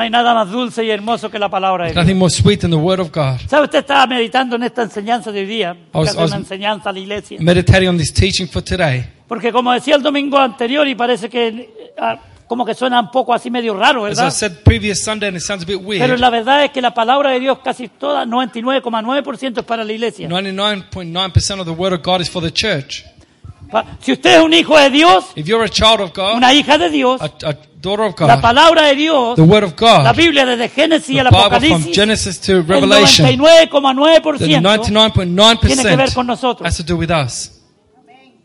No hay nada más dulce y hermoso que la palabra de Dios. nothing more sweet than the Word of God. ¿Sabe? Usted estaba meditando en esta enseñanza de hoy día. was- que es I was- una enseñanza a la iglesia. Meditating on this teaching for today. Porque como decía el domingo anterior, y parece que eh, ah, como que suena un poco así medio raro, As I ¿verdad? said previous Sunday, and it sounds a bit Pero weird, la verdad es que la palabra de Dios casi toda, 99,9% es para la iglesia. 99.9% of the Word of God is for the church. Si usted es un hijo de Dios, If you're a child of God, una hija de Dios, a, a daughter of la God, palabra de Dios, the Word of la God, Biblia desde Génesis al from Apocalipsis, Genesis to el Revelation, the 99,9% tiene que ver con 99.9% nosotros. has to do with us.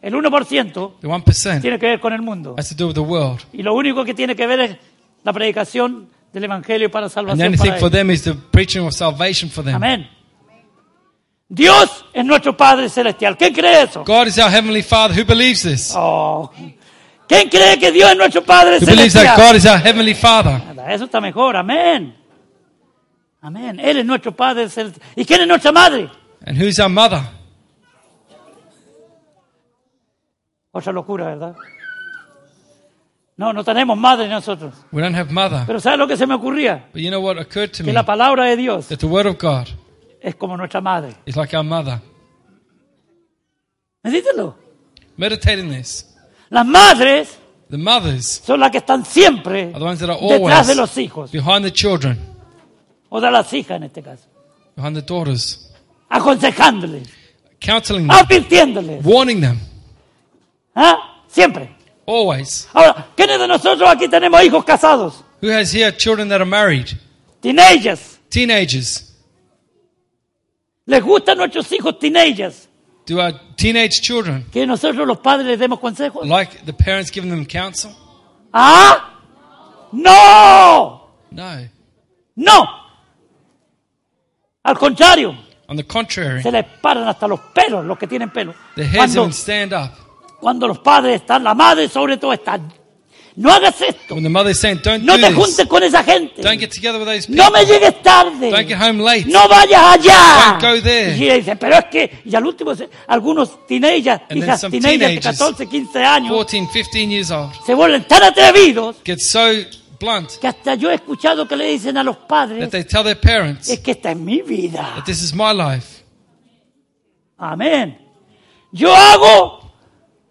El 1% The 1% tiene que ver con el mundo. has to do with the world. Y lo único que tiene que ver es la predicación del Evangelio para And the salvación. only thing for them is the preaching of salvation for them. Amén. Dios es nuestro Padre Celestial. ¿Quién cree eso? God is our Heavenly Father. Who believes this? Oh. ¿Quién cree que Dios es nuestro Padre Who believes that Celestial? God is our Heavenly Father? Nada, Eso está mejor. Amén. Amén. Él es nuestro Padre Celestial. ¿Y quién es nuestra madre? And who's our mother? Otra locura, ¿verdad? No, no tenemos madre nosotros. We don't have mother. Pero ¿sabes lo que se me ocurría? But you know what occurred to Que me? la palabra de Dios That the Word of God es como nuestra madre. is like our mother. Medítelo. Meditate in this. Las madres The mothers son las que están siempre are the ones that are detrás de los hijos, behind the children, o de las hijas en este caso, behind the daughters, aconsejándoles, counseling them, advirtiéndoles. warning them, ¿Ah? Siempre. always. Ahora, ¿quiénes de nosotros aquí tenemos hijos casados? Who has here children that are married? Teenagers. Teenagers. ¿Les gustan nuestros hijos teenagers? Do our teenage children Que nosotros los padres les demos consejos. like the parents giving them counsel? ¿Ah? ¡No! No. ¡No! Al contrario, On the contrary, se les paran hasta los pelos, los que tienen pelo. the heads Cuando, even stand up. cuando los padres están, la madre sobre todo está. No hagas esto. When the mother is saying, don't No do te this. juntes con esa gente. Don't get together with those people. No me llegues tarde. Don't get home late. No vayas allá. Don't go there. Y ella dice, pero es que, y al último, algunos teenagers, And then some teenagers de teenagers, 14, 15 años, 14, 15 years old. se vuelven tan atrevidos Get so blunt que hasta yo he escuchado que le dicen a los that padres, they tell their parents es que esta es mi vida. that this is my life. Amén. Yo hago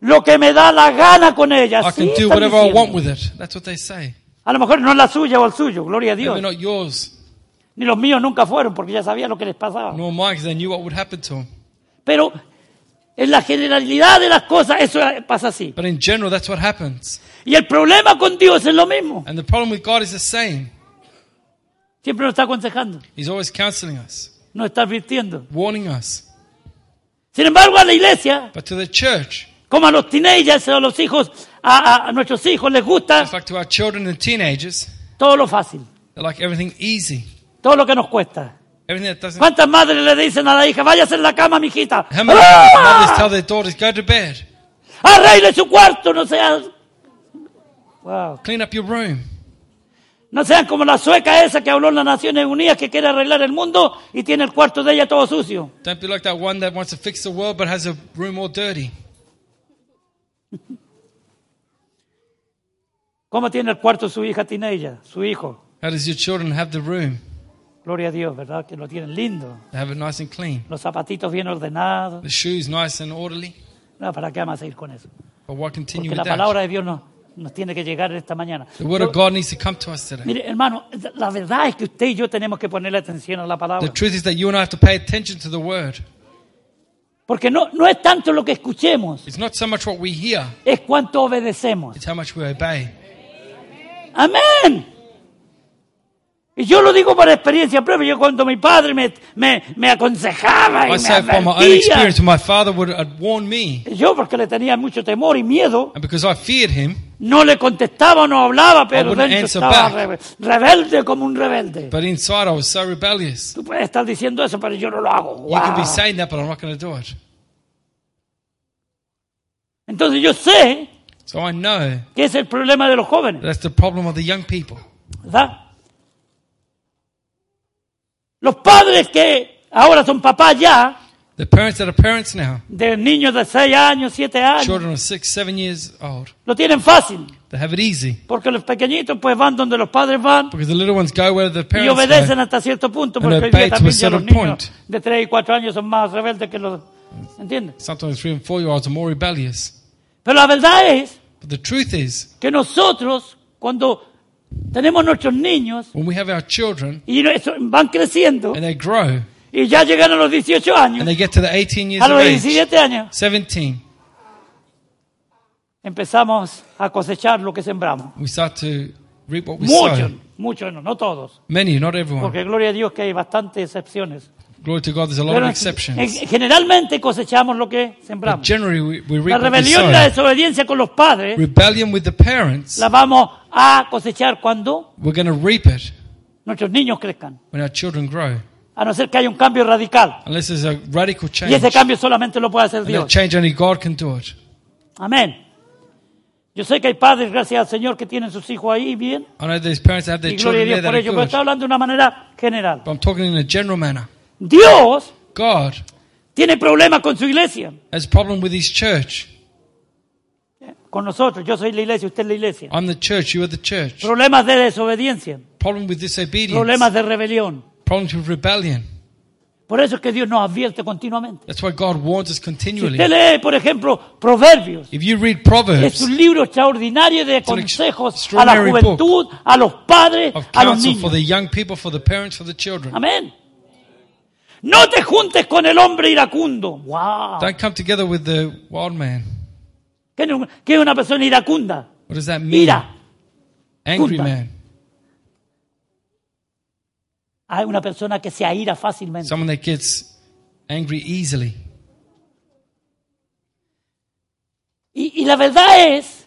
lo que me da la gana con ella. I can do están whatever I diciendo. want with it. That's what they say. A lo mejor no es la suya o el suyo, gloria a Dios. Maybe not yours, Ni los míos nunca fueron porque ya sabía lo que les pasaba. nor mine, because they knew what would happen to them. Pero en la generalidad de las cosas eso pasa así. But in general, that's what happens. Y el problema con Dios es lo mismo. And the problem with God is the same. Siempre nos está aconsejando, He's always counseling us, nos está advirtiendo. warning us. Sin embargo, a la iglesia, But to the church, como a los teenagers o a los hijos, a, a- a nuestros hijos les gusta like to our children and teenagers, todo lo fácil, they like everything easy. todo lo que nos cuesta. Everything that doesn't. ¿Cuántas madres le dicen a la hija, váyase en la cama, mijita? How many ¡Ah! mothers tell their daughters, go to bed, Arregle su cuarto, no sean... Wow. clean up your room? No sean como la sueca esa que habló en las Naciones Unidas que quiere arreglar el mundo y tiene el cuarto de ella todo sucio. Don't be like that one that wants to fix the world but has a room all dirty. ¿Cómo tiene el cuarto su hija teenager, su hijo? How does your children have the room? Gloria a Dios, ¿verdad? Que lo tienen lindo. They have it nice and clean. Los zapatitos bien ordenados. The shoes nice and orderly. No, ¿para qué vamos a ir con eso? But why continue Porque with la palabra that? de Dios nos, nos tiene que llegar esta mañana. The word of God needs to come to us today. Mire, hermano, la verdad es que usted y yo tenemos que ponerle atención a la The palabra. truth is that you and I have to pay attention to the word. Porque no, no es tanto lo que escuchemos, It's not so much what we hear, es cuánto obedecemos. it's how much we obey. Amén. Y yo lo digo por experiencia propia. Yo cuando mi padre me, me, me aconsejaba y I me say from my own advertía, experience, when my father would had warned me, yo porque le tenía mucho temor y miedo, and because I feared him, no le contestaba o no hablaba, pero wouldn't dentro answer estaba back. rebe- rebelde como un rebelde. but inside I was so rebellious. Tú puedes estar diciendo eso, pero yo no lo hago. You be saying that, but I'm not going to do it. Entonces yo sé So I know que es el problema de los jóvenes, that's the problem of the young people. ¿verdad? Los padres que ahora son papás ya, The parents that are parents now, de niños de 6 años, 7 años, children of six, seven years old, lo tienen fácil. they have it easy Porque los pequeñitos pues van donde los padres van because the little ones go where the y parents obedecen go. hasta cierto punto, And porque hoy obey día to a también ya los certain niños point. de 3 y 4 años son más rebeldes que los... ¿Entiendes? Sometimes three and four year olds are more rebellious. Pero la verdad es But the truth is, que nosotros cuando tenemos nuestros niños when we have our children y eso- van creciendo and they grow y ya llegan a los 18 and años, they get to the 18 years a of los age, 17 años, 17, empezamos a cosechar lo que sembramos. we start to reap what we Muchos, sow. muchos no, no todos. Many, not everyone. Porque gloria a Dios que hay bastantes excepciones. Glory to God, there's a lot Pero of exceptions. generalmente cosechamos lo que But sembramos. generally, we, we La reap what we rebelión y la sow. desobediencia con los padres Rebellion with the parents, la vamos a cosechar cuando we're going to reap it nuestros niños crezcan. when our children grow. A no ser que haya un cambio radical. Unless there's a radical Y change. ese cambio solamente lo puede hacer And that Dios. change only God can do it. Amén. Yo sé que hay padres, gracias al Señor, que tienen sus hijos ahí bien. I know there's parents that have their Y gloria a children Dios there that por are ello. Pero good. está hablando de una manera general. But I'm talking in a general manner. Dios God tiene problemas con su iglesia. has a problem with his church. Con nosotros. Yo soy la iglesia, usted es la iglesia. I'm the church, you are the church. Problemas de desobediencia. Problem with disobedience. Problemas de rebelión. Problems with rebellion. Por eso es que Dios nos advierte continuamente. That's why God warns us Si continually. usted lee, por ejemplo, Proverbios, If you read es Proverbs un libro extraordinario de an ex- consejos a la extraordinary juventud, a los padres, of a los counsel for niños. the young people, for the parents, for the children. Amén. No te juntes con el hombre iracundo. Wow. Don't come together with the wild man. ¿Qué es- ¿Qué es una persona iracunda? What does that mean? Ira. Angry man. Hay una persona que se aira fácilmente. Someone that gets angry easily. Y, y la verdad es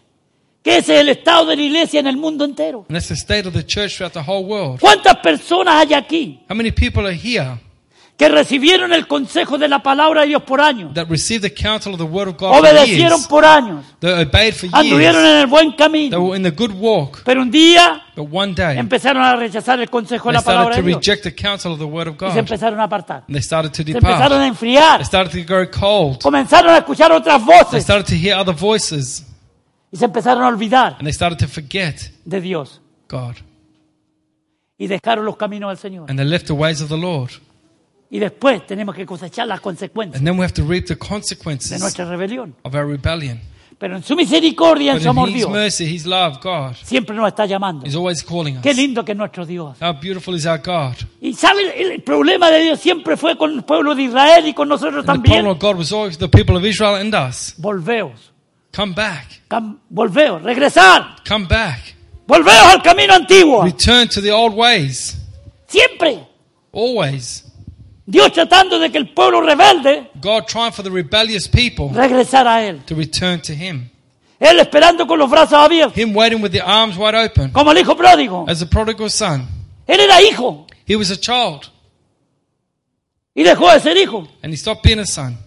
que ese es el estado de la iglesia en el mundo entero. And that's the state of the church throughout the whole world. ¿Cuántas personas hay aquí How many people are here que recibieron el consejo de la palabra de Dios por años? that received the counsel of the word of God for Obedecieron years? por años. That obeyed for Anduvieron years. en el buen They camino. were in the good walk. Pero un día But one day, empezaron a rechazar el consejo de la palabra de to Dios. reject the counsel of the word of Y se God. empezaron a apartar. And they started to Se empezaron a enfriar. They started to grow cold. Comenzaron a escuchar otras They voces. started to hear other voices. Y se empezaron a olvidar And they started to forget de Dios. God. Y dejaron los caminos del Señor. And they left the ways of the Lord. Y después tenemos que cosechar las consecuencias And then we have to reap the de consequences nuestra rebelión. of our rebellion. Pero en su misericordia, en But su amor His Dios, mercy, His love, God, siempre nos está llamando. is always calling Qué us. lindo que es nuestro Dios. How beautiful is our God. Y sabe, el el problema de Dios siempre fue con el pueblo de Israel y con nosotros And the problem también. of God was always the people of Israel and us. Volveos, Come back. cam- volveos, regresar, Come back. volveos al camino antiguo. Return to the old ways. Siempre. Always. Dios tratando de que el pueblo rebelde God trying for the rebellious people regresara a Él. to return to Him. Él esperando con los brazos abiertos, Him waiting with the arms wide open. como el hijo pródigo. As the prodigal son. Él era hijo He was a child. y dejó de ser hijo. And he stopped being a son.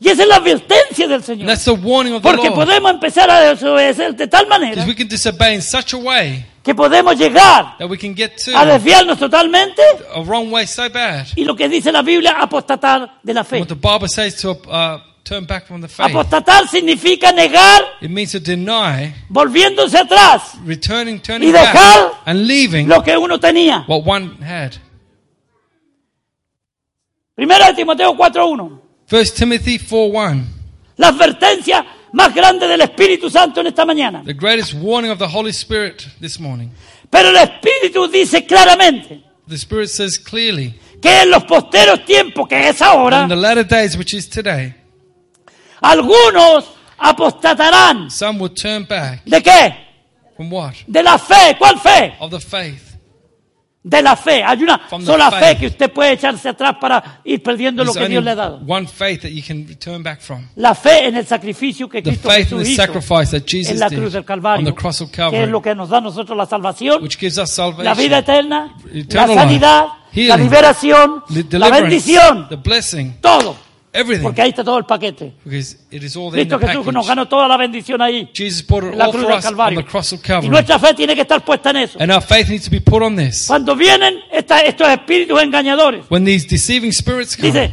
Y esa es la advertencia del And Señor. that's the warning of the Porque Lord. podemos empezar a desobedecer de tal Because manera we can disobey in such a way que podemos llegar that we can get to a desviarnos totalmente a wrong way so bad. y lo que dice la Biblia, apostatar de la fe. What the Bible says to uh, turn back from the faith. Apostatar significa negar, It means to deny, volviéndose atrás, returning, y dejar back, and leaving lo que uno tenía. what one had. De Timoteo 4.1. 1 Timothy 4.1. La advertencia más grande del Espíritu Santo en esta mañana. The greatest warning of the Holy Spirit this morning. Pero el Espíritu dice claramente The Spirit says clearly, que en los posteros tiempos, que es ahora, in the latter days, which is today, algunos apostatarán. some will turn back. ¿De qué? From what? De la fe. ¿Cuál fe? Of the faith. De la fe. Hay una sola fe que usted puede echarse atrás para ir perdiendo lo que Dios le ha dado. one faith that you can turn back from. La fe en el sacrificio que The Cristo faith in Jesús the hizo sacrifice that en Jesus la did cruz del on Calvario, the cross of que es Calvary, lo que nos da a nosotros la salvación, which gives us la vida eterna, la sanidad, life, la healing, liberación, the la bendición, the blessing, todo. Everything. Porque ahí está todo el paquete. Cristo Jesús nos ganó toda la bendición ahí, Jesus en la cruz del Calvario. the cross of Y nuestra fe tiene que estar puesta en eso. And our faith needs to be put on this. Cuando vienen esta- estos espíritus engañadores, When these deceiving spirits come, dice,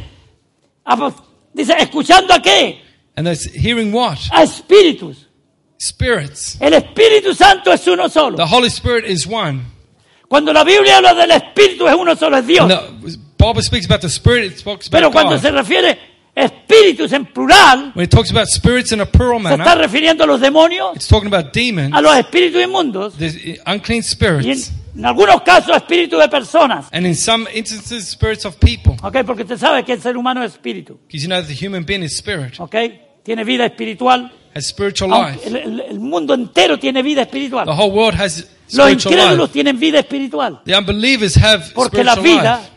apo- dice, ¿escuchando a qué? and hearing what? A espíritus. Spirits. El Espíritu Santo es uno solo. The Holy Spirit is one. Cuando la Biblia habla del Espíritu es uno solo, es Dios. Bible speaks about the Spirit, it Pero about cuando se refiere espíritus en plural, When it talks about spirits in a plural se está manner, refiriendo a los demonios, it's talking about demons, a los espíritus inmundos the unclean y en, spirits, en algunos casos espíritus de personas. and in some instances, spirits of people. ¿Ok? Porque usted sabe que el ser humano es espíritu. Because you know that the human being is spirit, ¿Ok? Tiene vida espiritual. has spiritual life. el, el- mundo entero tiene vida espiritual. The whole world has Los spiritual incrédulos life. tienen vida espiritual. The unbelievers have Porque la spiritual vida life.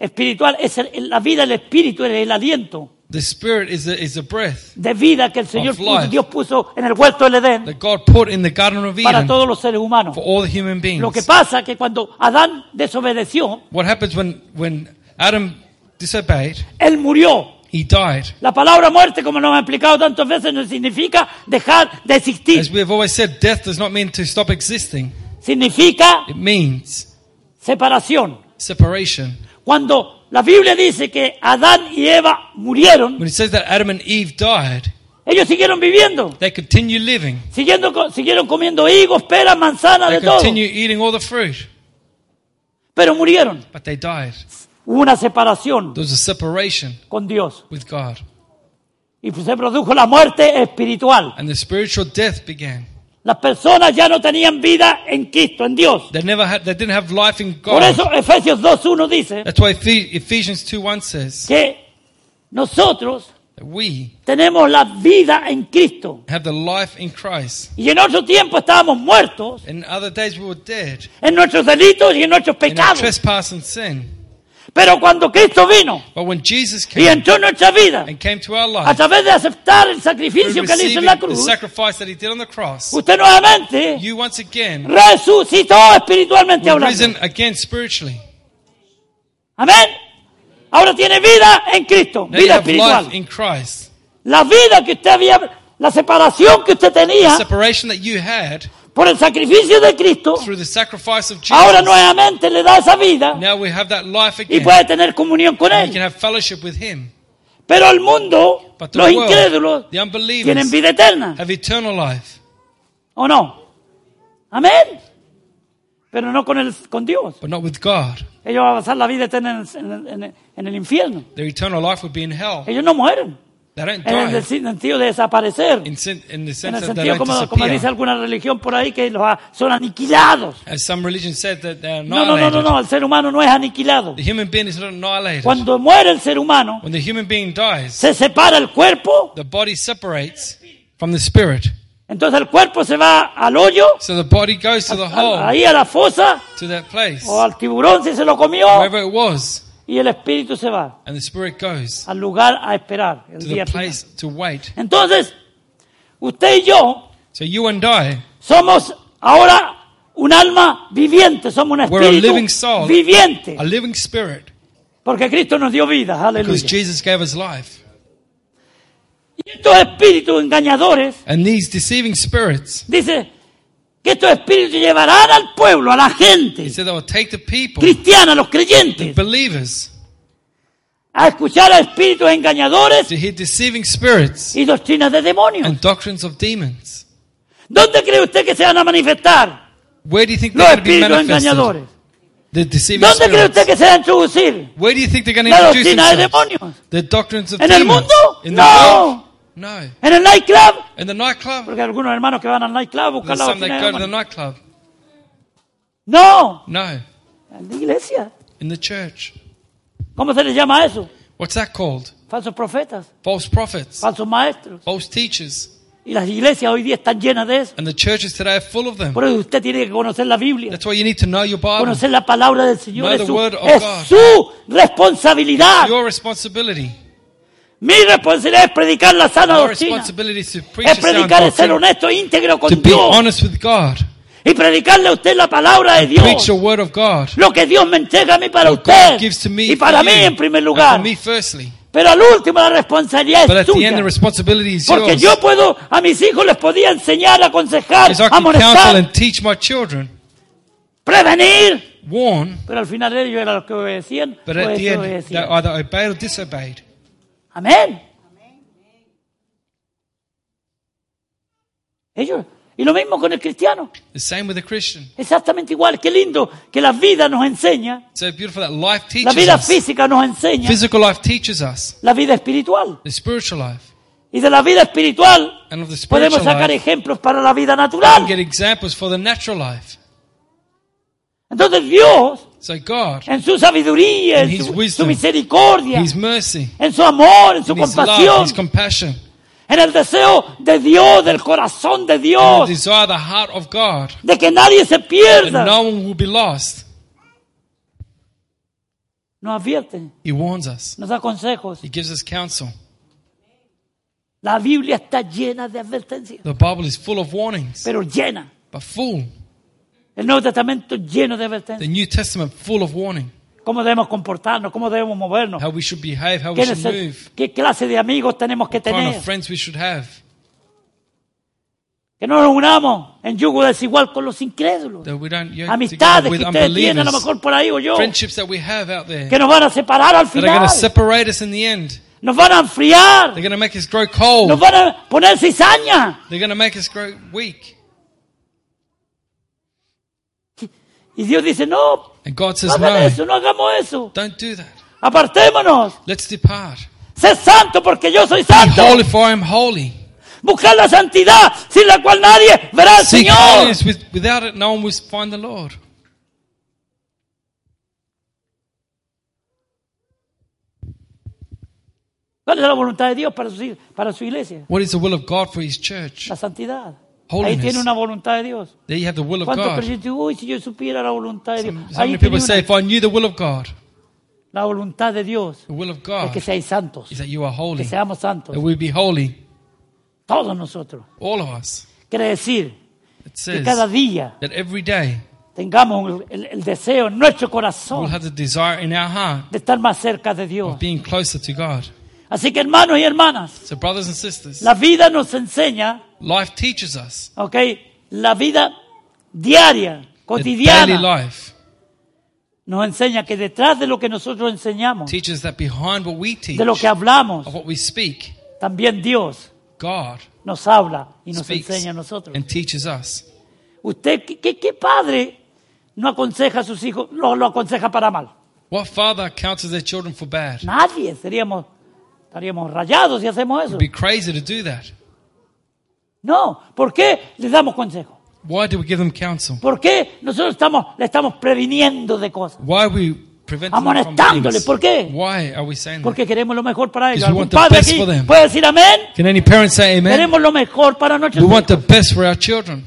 espiritual es el- la vida, el espíritu, es el aliento The spirit is the, is the breath de vida que el Señor Of puso- life. Dios puso en el huerto del Edén that God put in the Garden of para Eden todos los seres humanos. for all the human Lo que beings. pasa que cuando Adán desobedeció, What happens when, when Adam disobeyed? él murió. He died. La palabra muerte, como nos hemos explicado tantas veces, no significa dejar de As existir. we have always said, death does not mean to stop existing. Significa It means separación. separation. Cuando la Biblia dice que Adán y Eva murieron, When it says that Adam and Eve died, ellos siguieron viviendo, they continue living. siguiendo, siguieron comiendo higos, peras, manzanas, They de todo, eating all the fruit. pero murieron. But they died. Hubo una separación There was a separation con Dios with God. y se produjo la muerte espiritual. And the spiritual death began. Las personas ya no tenían vida en Cristo, en Dios. They never had, they didn't have life in Por God. eso Efesios 2.1 dice That's why Ephe- Ephesians 2 1 says que nosotros that we tenemos la vida en Cristo. have the life in Christ. Y en otro tiempo estábamos muertos In other days we were dead en nuestros delitos y en nuestros in our pecados. trespass and sin. Pero cuando Cristo vino But when Jesus y entró en nuestra vida, our a life, través de aceptar el sacrificio que él hizo en la the cruz, sacrifice that he did on the cross, usted nuevamente you once again resucitó espiritualmente hablando. risen again spiritually. Amén. Ahora tiene vida en Cristo, Now vida espiritual. life. La vida que usted había, la separación que usted tenía por el sacrificio de Cristo, through the sacrifice of ahora Jesus, nuevamente le da esa vida now we have that life y again. puede tener comunión con And we can Él. have fellowship with Him. Pero el mundo, But the los world, incrédulos, the tienen unbelievers, vida eterna. have eternal life. ¿O no? Amén. Pero no con, el, con Dios. but not with God. Ellos van a pasar la vida eterna en el, en el- en el infierno. Their eternal life would be in hell. Ellos no mueren. En el sentido de desaparecer. in, sen- in the En sense el that they sentido como, como dice alguna religión por ahí que los ha- son aniquilados. As some religion said that they are No, no, no, no, no, el ser humano no es aniquilado. The human being is not. Cuando muere el ser humano, When the human being dies, se separa el cuerpo, the body separates from the spirit. entonces el cuerpo se va al hoyo, So the body goes to the hole, ahí a la fosa, to that place, o al tiburón si se lo comió, it was, y el espíritu se va and the spirit goes al lugar a esperar el to día the final. place to wait. Entonces, usted y yo So you and I, somos ahora un alma viviente, somos un We're a espíritu living soul. viviente, a living spirit, porque Cristo nos dio vida, because aleluya. Jesus gave us life. Y estos espíritus engañadores, And these deceiving spirits, dice que estos espíritus llevarán al pueblo, a la gente cristiana, a los creyentes, a escuchar a espíritus engañadores y doctrinas de demonios. and doctrines of demons. ¿Dónde cree usted que se van a manifestar Where do you think los espíritus engañadores? ¿Dónde cree usted que se va a introducir? La doctrina de demonios. The doctrines of ¿En el mundo? No. No. ¿En el nightclub? In the nightclub? Porque hay algunos hermanos que van al nightclub buscar la the nightclub. No, No. en la iglesia. In the church. ¿Cómo se les llama eso? What's that called? Falsos profetas, False prophets. falsos maestros. False teachers. Y las iglesias hoy día están llenas de eso. And the churches today are full of them. Por eso usted tiene que conocer la Biblia, That's why you need to know your Bible. conocer la palabra del Señor. Know Es the su, word of es God. su responsabilidad. Your responsibility. Mi responsabilidad es predicar la sana Our doctrina. responsibility is to preach Es predicar, es ser honesto, íntegro con To be Dios. honest with God. Y predicarle a usted la palabra de Dios. Preach the word of God. Lo que Dios me entrega a mí para What usted. God gives to me Y para mí you. en primer lugar. me firstly. Pero al último la responsabilidad But es suya. end Porque yours. yo puedo, a mis hijos les podía enseñar, aconsejar, amonestar, and teach my children. prevenir. Warn. Pero al final ellos eran los que obedecían But o at the end, they desobedecían. either obeyed or disobeyed. Amén. Ellos. Y lo mismo con el cristiano. The same with the Christian. Exactamente igual. Qué lindo que la vida nos enseña. So beautiful that life La teaches vida us. física nos enseña. Physical life teaches us. La vida espiritual. The spiritual life. Y de la vida espiritual And of the podemos sacar life, ejemplos para la vida natural. get examples for the natural life. Entonces Dios, So God, en su sabiduría, en su, wisdom, su misericordia, His mercy, en su amor, en su love, compasión, compassion, en el deseo de Dios, del corazón de Dios, the desire, the heart of God, de que nadie se pierda, no one will be lost. nos advierte, He warns us. nos da consejos. He gives us counsel. La Biblia está llena de advertencias, The Bible is full of warnings, pero llena. but full. El Nuevo Testamento lleno de The advertencias. New Testament full of warning. Cómo debemos comportarnos, cómo debemos movernos, How we should behave, how we qué, should nece- move, qué clase de amigos tenemos que kind tener. of friends we should have. Que no nos unamos en yugo desigual con los incrédulos. That we don't yoke Amistades together with que ustedes tienen a lo unbelievers. mejor por ahí o yo, Friendships that we have out there que nos van a separar al that are going final. to separate us in the end. Nos van a enfriar. They're going to make us grow cold. Nos van a poner cizaña. They're going to make us grow weak. Y Dios dice, no, And God no says, hagan no, eso, no hagamos eso. don't do that. Apartémonos. Let's depart. Sé santo porque yo soy Be santo. holy, for I am holy. Buscar la santidad sin la cual nadie verá al Seek Señor. holiness. With, without it, no one will find the Lord. ¿Cuál es la voluntad de Dios para su, para su iglesia? What is the will of God for His church? La santidad. Holiness. Ahí tiene una voluntad de Dios. There you have the will of ¿Cuántos God. creyentes? Uy, si yo supiera la voluntad de Dios. Some, so Ahí many tiene people say, una- if I knew the will of God, la voluntad de Dios the will of es God que seáis santos, is that you are que holy, seamos santos, that we be holy, todos nosotros. all of us. Quiere decir It que says cada día that every day tengamos el, el- el deseo en nuestro we'll corazón have the desire in our heart de estar más cerca de Dios. of being closer to God. Así que hermanos y hermanas, So, brothers and sisters, la vida nos enseña, life teaches us, ¿ok? La vida diaria, the daily cotidiana, life nos enseña que detrás de lo que nosotros enseñamos, teaches that behind what we teach, de lo que hablamos, of what we speak, también Dios God nos habla y nos enseña a nosotros. and teaches us. ¿Usted qué, qué- padre no aconseja a sus hijos, lo, lo aconseja para mal? What father counsels their children for bad? Nadie, seríamos, estaríamos rayados si hacemos eso. It'd be crazy to do that. No, ¿por qué les damos consejo? Why do we give them counsel? ¿Por qué nosotros estamos, le estamos previniendo de cosas? Why are we preventing them from Amonestándole, things? ¿por qué? Why are we saying that? Porque queremos lo mejor para ellos. Because we ¿Algún want the padre best aquí for them. puede decir amén? Can any parent say amen? Queremos lo mejor para nuestros We want hijos. the best for our children.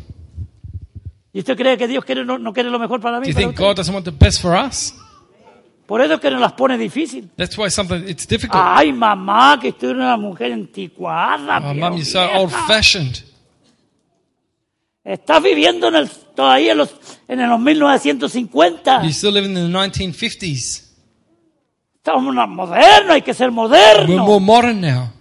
¿Y usted cree que Dios quiere, no, no quiere lo mejor para Do mí? you para think usted? God doesn't want the best for us? Por eso es que nos las pone difícil. That's why something it's difficult. Ay, mamá, que estoy una mujer anticuada. Oh, mom, you're so vieja. old fashioned. Estás viviendo en el, todavía en los, en los 1950. You're still living in the 1950s. Estamos modernos, hay que ser We're more modernos. modern now.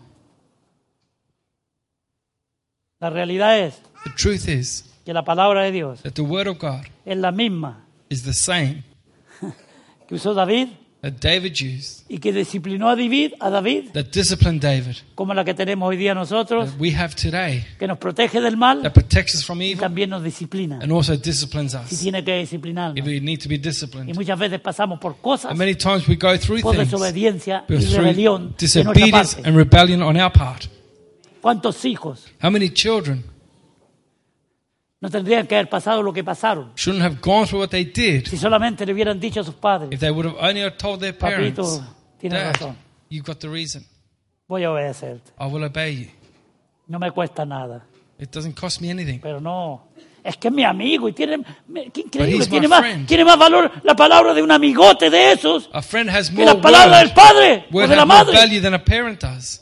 La realidad es The truth is que la palabra de Dios that the word of God es la misma is the same que usó David David used, y que disciplinó a David, a David that disciplined David, como la que tenemos hoy día nosotros, that we have today, que nos protege del mal that protects us from y evil también nos disciplina. and also disciplines Si us tiene que if disciplinarnos. we need to be Y muchas veces pasamos por cosas, And many times we go through por things desobediencia y rebelión de nuestra disobedience parte. and rebellion on our part. ¿Cuántos hijos How many children no tendrían que haber pasado lo que pasaron shouldn't have gone through what they did si solamente le hubieran dicho a sus padres, if they would have only told their Papito, parents, tienes Dad, razón, you've got the reason. voy a obedecerte. I will obey you. No me cuesta nada, It doesn't cost me anything. pero no. Es que es mi amigo y tiene, qué increíble, tiene más, friend. tiene más valor la palabra de un amigote de esos A friend has que more la palabra del word, padre o de la has more madre. value than a parent does.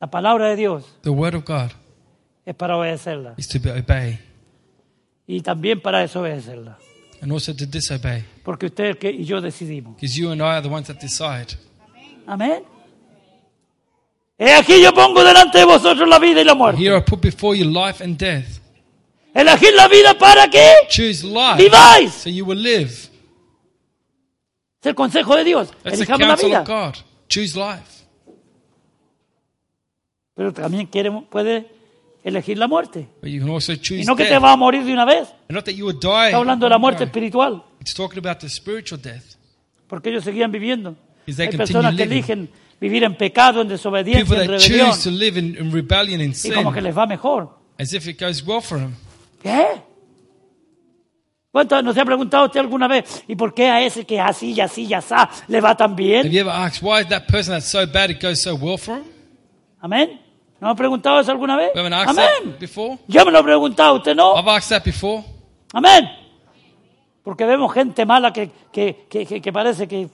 La palabra de Dios The word of God es para obedecerla is to be- obey y también para desobedecerla. and also to disobey. Porque usted que- y yo decidimos. Because you and I are the ones that decide. Amén. He aquí yo pongo delante de vosotros la vida y la muerte. Here I put before you life and death. Elegir la vida para que Choose life viváis. so you will live. Es el consejo de Dios. That's the Elijamos la counsel vida. of God. Choose life. Pero también quiere, puede elegir la muerte. Y no que te death. va a morir de una vez. Está hablando de la muerte espiritual. Death. Porque ellos seguían viviendo. Hay personas que eligen vivir en pecado, en desobediencia, en rebelión. in, in rebellion Y como que les va mejor. as if it goes well for them. ¿Qué? ¿Cuánto nos ha preguntado usted alguna vez? ¿Y por qué a ese que así y así y así le va tan Have bien? you ever asked why is that person that's so bad it goes so well for him? Amén. ¿No ha preguntado eso alguna vez? Amén. Yo me lo he preguntado, usted no. Amén. Porque vemos gente mala que, que, que, que- parece que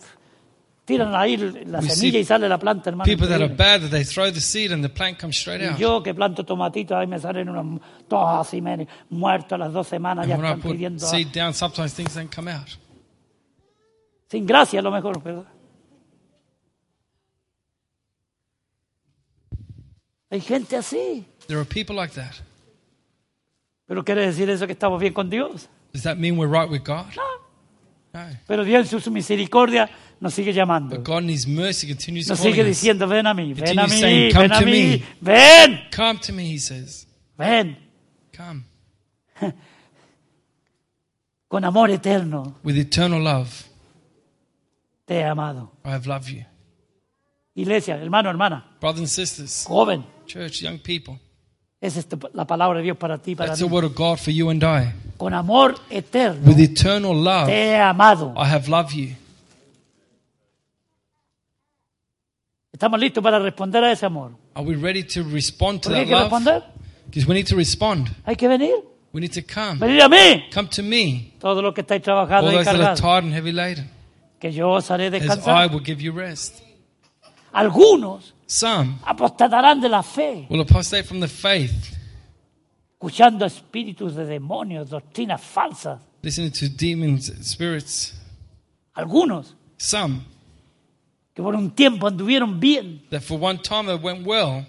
tiran ahí la We semilla y sale la planta, hermano. People that are bad, that they throw the seed and the plant comes straight Y out. yo que planto tomatitos, ahí me salen unos todos así, men, muertos a las dos semanas, ya And I están pidiendo. seed down, sometimes things don't come out. Sin gracia a lo mejor, ¿verdad? Hay gente así. There are people like that. Pero quiere decir eso que estamos bien con Dios. Does that mean we're right with God? No. Pero Dios en su misericordia nos sigue llamando. But God in His mercy continues Nos sigue diciendo, ven a mí, ven a mí, saying, "Come ven a to mí, me." ven, Come to me, He says. ven, Come. con amor eterno With eternal love, te he amado. I have loved you. Iglesia, hermano, hermana, Brothers and sisters, joven, church, young people, esa es la palabra de Dios para ti, para that's mí. the word of God for you and I. Con amor eterno With eternal love, te he amado. I have loved you. Estamos listos para responder a ese amor. Are we ready to respond to ¿Por qué hay that que love? responder? Because we need to respond. Hay que venir. We need to come. Venir a mí. Come to me, Todos los que estáis all trabajando y those that are cargados. tired and heavy laden, Que yo os haré as I descansar. will give you rest. Algunos Some apostatarán de la fe, will apostate from the faith, escuchando espíritus de demonios, doctrinas falsas. listening to demons, spirits. Algunos Some que por un tiempo anduvieron bien, that for one time it went well,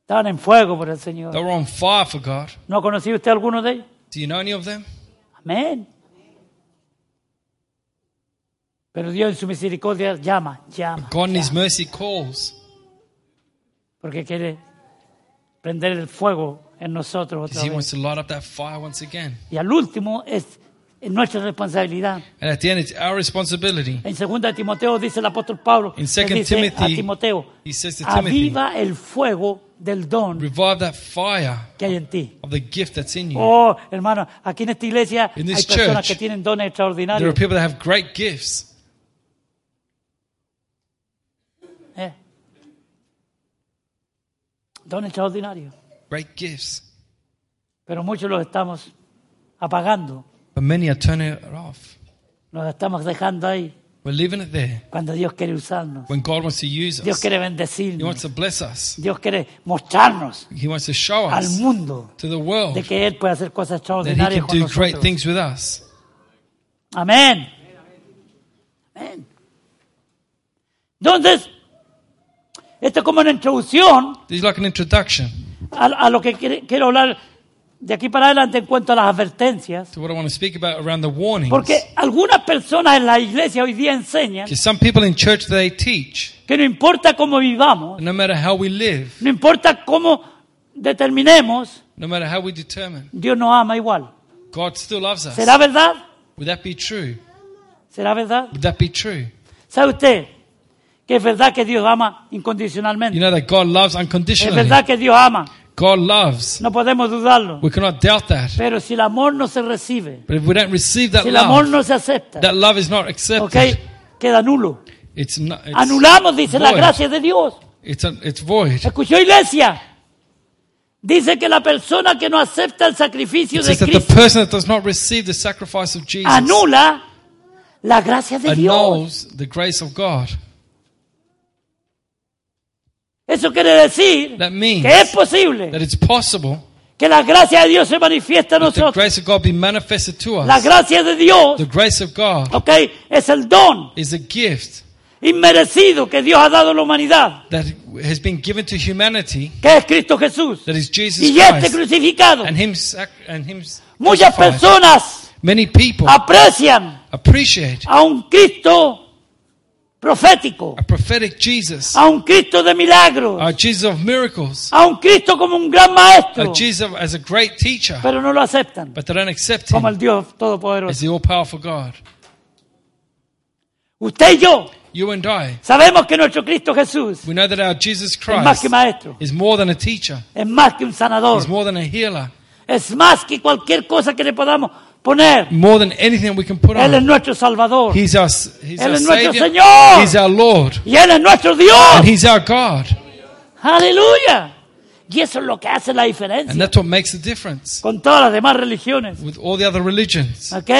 estaban en fuego por el they Señor. were on fire for God. ¿No ha conocido usted alguno de ellos? Do you know any of them? Amén. Pero Dios en su misericordia llama, llama, God in His llama, mercy calls porque quiere prender el fuego en nosotros otra He vez. wants to light up that fire once again. Y al último es, es nuestra responsabilidad. And at the end, it's our responsibility. En 2 de Timoteo dice el apóstol Pablo, In le 2 dice Timothy, a Timoteo, he says to Timothy, aviva el fuego del don Revive that fire que hay en ti. of the gift that's in you. Oh, hermano, aquí en esta iglesia In hay this personas church, que tienen dones There are extraordinarios. people that have great gifts. Eh. Dones extraordinarios. Great gifts. Pero muchos los estamos apagando, But many are turning it off. los estamos dejando ahí We're leaving it there cuando Dios quiere usarnos. when God wants to use Dios us. quiere He wants bendecirnos. to bless us. Dios quiere mostrarnos He wants to show al us mundo to the world de que Él puede hacer cosas that He extraordinarias can con do great nosotros. things with us. Amén. Amén. Entonces, esto es como una introducción This is like an introduction a, a lo que quiere- quiero hablar de aquí para adelante en cuanto a las advertencias. to what I want to speak about around the warnings. Porque algunas personas en la iglesia hoy día enseñan Because some people in church they teach, que no importa cómo vivamos, no matter how we live, no importa cómo determinemos, no matter how we determine, Dios nos ama igual. God still loves us. ¿Será verdad? Would that be true? ¿Será verdad? Would that be true? ¿Sabe usted que es verdad que Dios ama incondicionalmente? You know that God loves Es unconditionally. verdad que Dios ama. God loves. No podemos dudarlo. We cannot doubt that. Pero si el amor no se recibe, But if we don't receive that si el amor love, no se acepta, that love is not ¿ok? accepted. Queda nulo. It's not. It's, Anulamos, dice la void. gracia de Dios. It's, it's void. ¿Escuchó iglesia? Dice que la persona que no acepta el sacrificio It de says that the Cristo person that does not receive the sacrifice of Jesus anula la gracia de Dios. annuls the grace of God. Eso quiere decir que es posible que la gracia de Dios se manifieste a nosotros. La gracia de Dios, The grace of God ok, es el don is a gift inmerecido que Dios ha dado a la humanidad, that has been given to humanity, que es Cristo Jesús. that is Jesus Y este Christ, crucificado. and Him sac- and Him Muchas personas Many people aprecian appreciate a un Cristo profético, a prophetic Jesus, a un Cristo de milagros, a Jesus of miracles, a un Cristo como un gran a maestro, Jesus as a great teacher, pero no lo aceptan. But they don't accept como Him el Dios as Todopoderoso. the all-powerful God. Usted y yo You and I, sabemos que nuestro Cristo Jesús we know that our Jesus es más Christ que maestro, is more than a teacher, es más que un sanador, He's more than a healer, es más que cualquier cosa que le podamos poner. more than anything we can put Él es on. nuestro Salvador He's our, he's Él our es nuestro Savior, Señor. He's our Lord, y Él es nuestro and Dios. He's our God. Aleluya. Y eso es lo que hace la diferencia And that's what makes the difference con todas las demás religiones. with all the other religions. ¿Ok?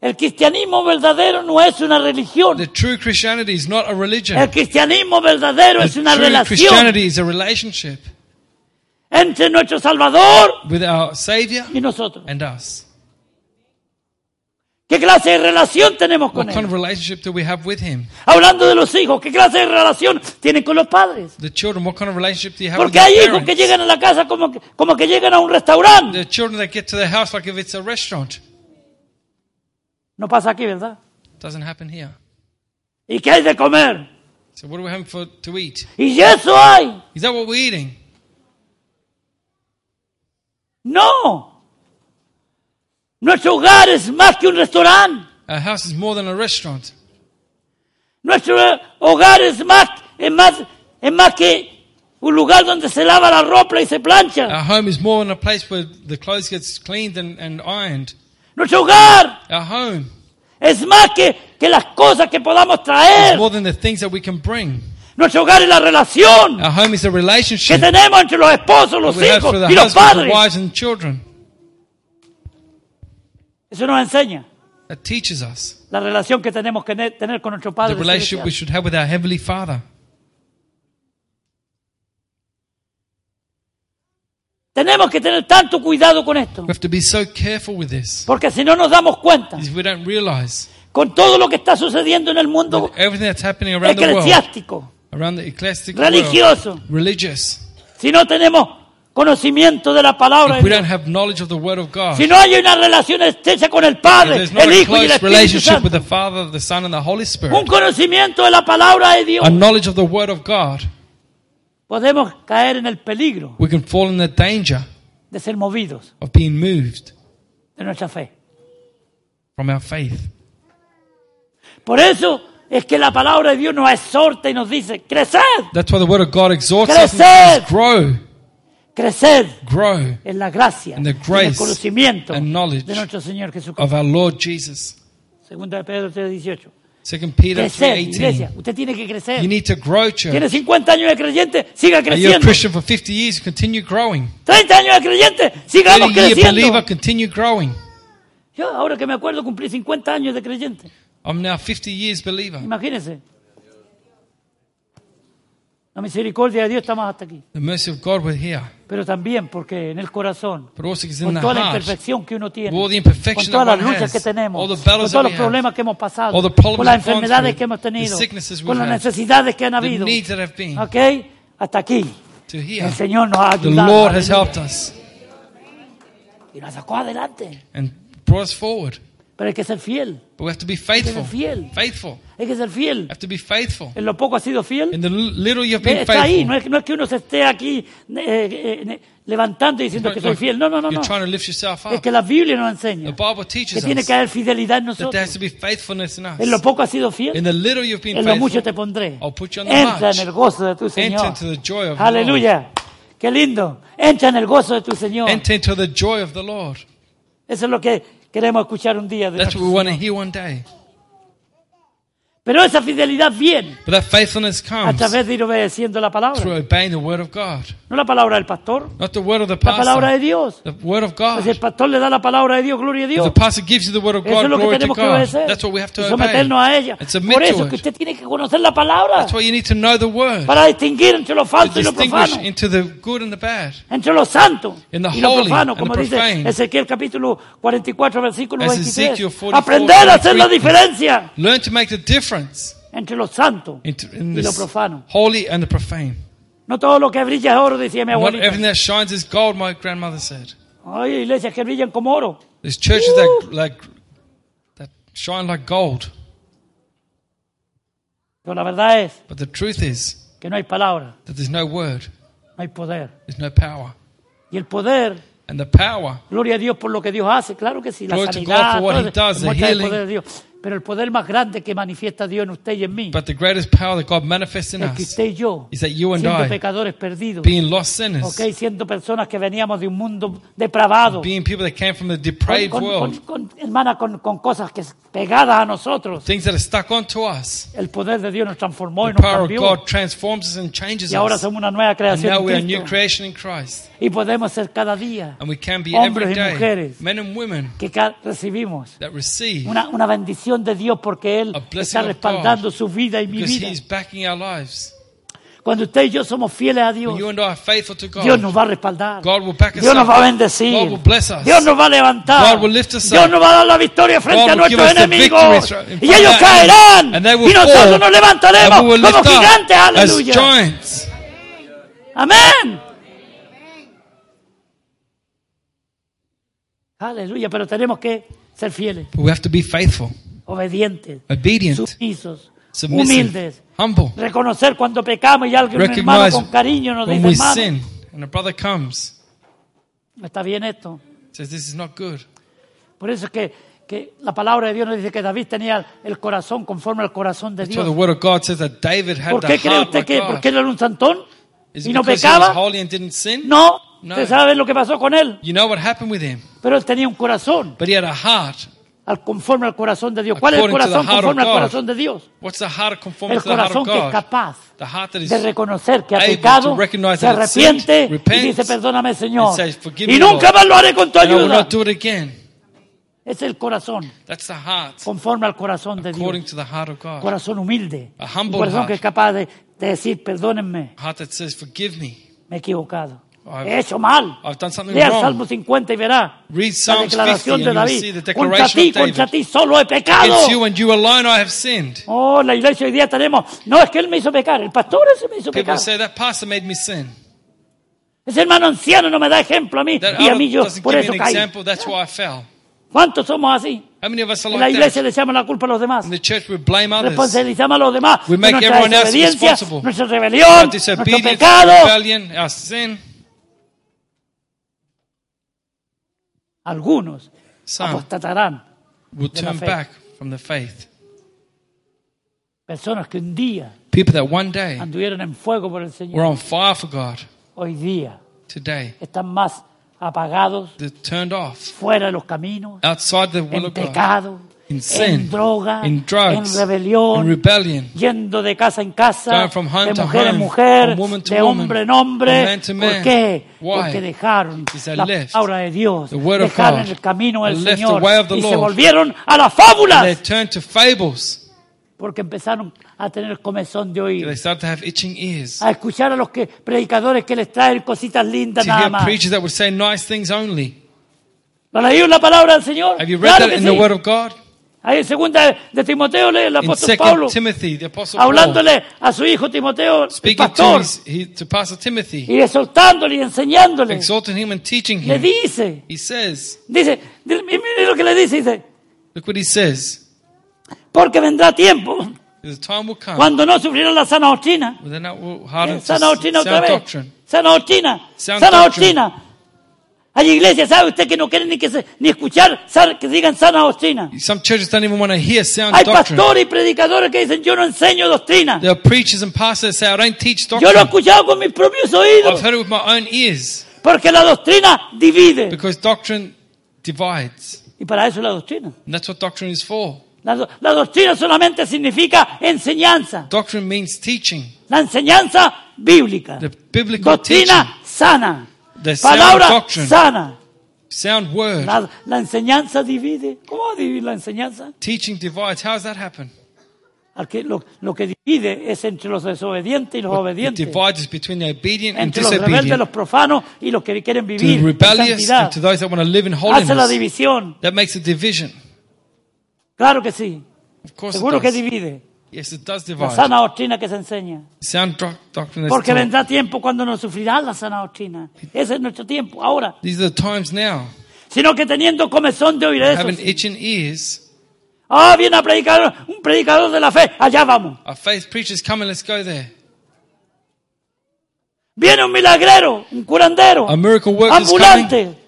El cristianismo verdadero no es una religión. The true Christianity is not a religion. El cristianismo verdadero The es una true relación Christianity is a relationship entre nuestro Salvador with our Savior y nosotros. and us. ¿Qué clase de relación tenemos con What kind Él? of relationship do we have with Him? Hablando de los hijos, ¿qué clase de relación tienen con los padres? The children, what kind of relationship do you have with Porque your hay hijos que parents? llegan a la casa como que, como que llegan a un restaurante. The children that get to the house like if it's a restaurant. No pasa aquí, ¿verdad? Doesn't happen here. ¿Y qué hay de comer? So what are we having for to eat? Y eso hay. Is that what we're eating? No. Nuestro hogar es más que un restaurante. Our house is more than a restaurant. Nuestro hogar es más, es más, es más que un lugar donde se lava la ropa y se plancha. Our home is more than a place where the clothes gets cleaned and, and ironed. Nuestro hogar Our home es más que, que las cosas que podamos traer. more than the things that we can bring. Nuestro hogar es la relación Our home is a que relationship tenemos entre los esposos, los hijos y los the padres. wives, and children. Eso nos enseña That teaches us la relación que tenemos que ne- tener con nuestro the Padre. relationship we should have with our Heavenly Father. Tenemos que tener tanto cuidado con esto, We have to be so careful with this. porque si no nos damos cuenta Because we don't realize con todo lo que está sucediendo en el mundo everything that's happening around the world, eclesiástico, around the world, religioso, religious, si no tenemos conocimiento de la palabra if we don't have knowledge of the Word of God, si no hay una relación estrecha con el Padre, el Hijo y el Espíritu with Santo, the Father, the Son, and the Holy un conocimiento de la palabra de Dios, a knowledge of the Word of God, podemos caer en el peligro we can fall in the danger de ser movidos of being moved de nuestra fe. from our faith. Por eso es que la palabra de Dios nos exhorta y nos dice, creced, That's why the Word of God exhorts us and Crecer. grow, en la gracia In the y el conocimiento and knowledge de nuestro Señor Jesucristo. of our Lord Jesus. Segunda de Pedro 3:18. 2 Peter Crecer, iglesia. 3.18. Usted tiene que crecer. You need to grow, Tiene church. 50 años de creyente, siga Are you a creciendo. Christian for 50 years? Continue growing. 30 años de creyente, sigamos 30 year creciendo. believer, continue growing. Yo ahora que me acuerdo cumplí 50 años de creyente. I'm now 50 years believer. Imagínense. La misericordia de Dios está más hasta aquí. The mercy of God we're here. Pero también porque en el corazón, But also because in con the toda la heart, imperfección que uno tiene, all the con todas that las one luchas has, que tenemos, all the con todos los problemas que hemos pasado, all the problems con las enfermedades que hemos the tenido, sicknesses con las necesidades que han the habido. needs that have been, ¿Ok? Hasta aquí. to here. El Señor nos ha The ayudado. Lord has helped us Y nos sacó adelante. and brought us forward. Pero hay que ser fiel. But we have to be Hay que faithful. ser fiel. Faithful. Hay que ser fiel. have to be faithful. En lo poco has sido fiel. In the little you've Ve, been Está ahí, no faithful. es, no es que uno se esté aquí eh, eh, eh, levantando y diciendo que soy fiel. No, no, no, no. You're trying to lift yourself Es up. que la Biblia nos enseña The Bible que teaches tiene us que haber fidelidad en that there has nosotros. to be faithfulness in us. En lo poco has sido fiel. In the little you've been En lo mucho te faithful. pondré. I'll put you on the Entra march. en el gozo de tu Enter Señor. into the joy of Aleluya. Qué lindo. Entra en el gozo de tu Señor. Enter into the joy of the Lord. Eso es lo que queremos escuchar un día. De That's what we want to hear one day. Pero esa fidelidad viene But that faithfulness a comes través de ir obedeciendo la through palabra. obeying the word of God. No la palabra del pastor, Not the word of the la palabra de pastor. Dios. The word of Pues el God. pastor le da la palabra de Dios, gloria a If Dios. the pastor gives you the word of Eso God, es lo que glory to tenemos que God. obedecer. That's what we have Y to obey. someternos a ella. And submit Por eso que usted tiene que conocer la palabra That's why you need to know the word. para distinguir entre lo To falso y lo distinguish profano. into the good and the bad. entre lo santo the y lo holy profano, and como the dice profane. Ezequiel capítulo 44, versículo As 23. Ezekiel 44, Aprender a hacer la 23. diferencia Learn to make the difference entre lo santo y lo profano. holy and the profane. No todo lo que brilla es oro, decía mi Not abuelita. everything that shines is gold, my grandmother said. Hay iglesias que brillan como oro. There's churches that uh. like that shine like gold. Pero la verdad es But the truth is que no hay palabra, that there's no word, no hay poder. there's no power. Y el poder, And the power, gloria a Dios por lo que Dios hace, claro que sí, la Glory to sanidad, God for what todo He eso, does, the muestra el healing. poder de Dios. Pero el poder más grande que manifiesta Dios en usted y en mí but the greatest power that God manifests in es que us usted y yo, is that you and siendo I, pecadores perdidos, being lost sinners, ok, siendo personas que veníamos de un mundo depravado, being people that came from the depraved con- world, con- con- hermana, con, con cosas que pegadas a nosotros, things that are stuck onto us. el poder de Dios nos transformó y The nos power of cambió. God transforms us and changes Y ahora us. somos una nueva And creación now en we are a new Cristo. creation in Christ. Y podemos ser cada día And we can be Hombres every y day mujeres. men and women que ca- recibimos that receive una, una bendición de Dios porque Él está respaldando su vida y mi vida. Cuando usted y yo somos fieles a Dios, God, Dios nos va a respaldar. Dios nos va a bendecir. Dios nos va a levantar. Dios nos va a dar la victoria frente God a nuestros enemigos. Y ellos caerán. Y nosotros nos levantaremos como gigantes. Aleluya. Amén. Aleluya. Pero tenemos que ser fieles, we have to be faithful, obedientes, obedient, sumisos, submissive, humildes. humble. Reconocer cuando pecamos y alguien, un hermano Recognize con cariño nos when dice, we hermano, sin and a brother comes, está bien esto. says this is not good. Por eso es que, que la palabra de Dios nos dice que David tenía el corazón conforme al corazón de why the Dios. word of God says that David had ¿Por the qué cree heart usted like que God. porque él era un santón Is y no because he was pecaba? holy and didn't sin? No, No. usted sabe lo que pasó con él. You know what happened with him? Pero él tenía un corazón But he had a heart. Al conforme al corazón de Dios. ¿Cuál es el corazón conforme al corazón de Dios? What's the heart conformed El corazón que es capaz de reconocer que ha pecado, se arrepiente y dice, perdóname Señor. and says, "Forgive Y nunca más lo haré con tu ayuda. Es el corazón That's the heart conforme al corazón de Dios. to the heart of God. Corazón humilde. A Un humble corazón heart. que es capaz de, de decir, perdónenme, heart that says, forgive me. me he equivocado. I've- He hecho mal. I've done something Lea el. Salmo 50 y verá Read la Psalms 50 declaración and de David. Contra ti, contra ti solo he pecado. You and you alone I have sinned. Oh, la iglesia hoy día tenemos. No, es que él me hizo pecar. El pastor ese me hizo People pecar. say that pastor made me sin. Ese hermano anciano no me da ejemplo a mí. That Y a mí yo por eso caí. example. That's why I fell. ¿Cuántos somos así? How many of us are En la iglesia that? le echamos la culpa a los demás. In the church we blame others. Responsabilizamos a los demás We make nuestra everyone else responsible. nuestra rebelión, nuestro pecado. rebellion, our sin. Algunos Some apostatarán. will de la turn fe. back from the faith. Personas que un día People that one day anduvieron en fuego por el were Señor, on fire for God, hoy día today están más apagados, they're turned off, fuera de los caminos, outside the will en of God, pecado, in en sin, droga, in drugs, en rebelión, rebellion, yendo de casa en casa, from de to mujer en mujer, woman to de hombre en hombre. from man to ¿Por qué? Why? Porque dejaron la palabra de Dios, dejaron el camino del Señor y se volvieron a las fábulas turned to fables. porque empezaron a tener comezón de They oír, started to have itching ears. a escuchar a los que predicadores que les traen cositas lindas To nada más. nice things only. ¿Lo leído la palabra del Señor? Have you read Claro that in sí. the Word of God? Ahí en segunda de Timoteo lee el apóstol Pablo 2 Timothy, the Apostle Paul, hablándole a su hijo Timoteo, el to, pastor, his, he, to Pastor Timothy, y exhortándole y enseñándole. him and teaching Le dice, he says, dice, mire lo que le dice, dice, Look what he says. Porque vendrá tiempo come cuando no sufrirán la sana doctrina. Sana doctrina otra vez. Sana doctrina. Sana doctrine. doctrina. Hay iglesias, ¿sabe usted que no quieren ni, que se- ni escuchar que digan sana doctrina? Some churches don't even want to hear sound Hay doctrine. pastores y predicadores que dicen yo no enseño doctrina. There are preachers and pastors that say, I don't teach Yo lo he doctrine. escuchado con mis propios I've oídos. heard it with my own ears Porque la doctrina divide. because doctrine divides. Y para eso es la doctrina. And that's what doctrine is for. La, do- la doctrina solamente significa enseñanza. Doctrine means teaching. La enseñanza bíblica. The biblical Doctrina sana. The sound Palabra doctrine. sana. Sound word. La, la enseñanza divide. ¿Cómo va a dividir la enseñanza? Teaching divides. How does that happen? Que- lo, lo que divide es entre los desobedientes y los It obedientes. divides between the obedient and Entre los rebeldes, los profanos y los que quieren To the vivir en rebellious santidad. and to those that want to live in Hace la holiness. división. That makes a division. Claro que sí. Of course Seguro it que does. divide. Yes, La sana doctrina que se enseña. Porque vendrá tiempo cuando no sufrirá la sana doctrina. Ese es nuestro tiempo, ahora. These are the times now. Sino que teniendo comezón de oír eso. Ears. Ah, viene a predicar un predicador de la fe. Allá vamos. Our faith preachers come and let's go there. Viene un milagrero, un curandero. A miracle ambulante.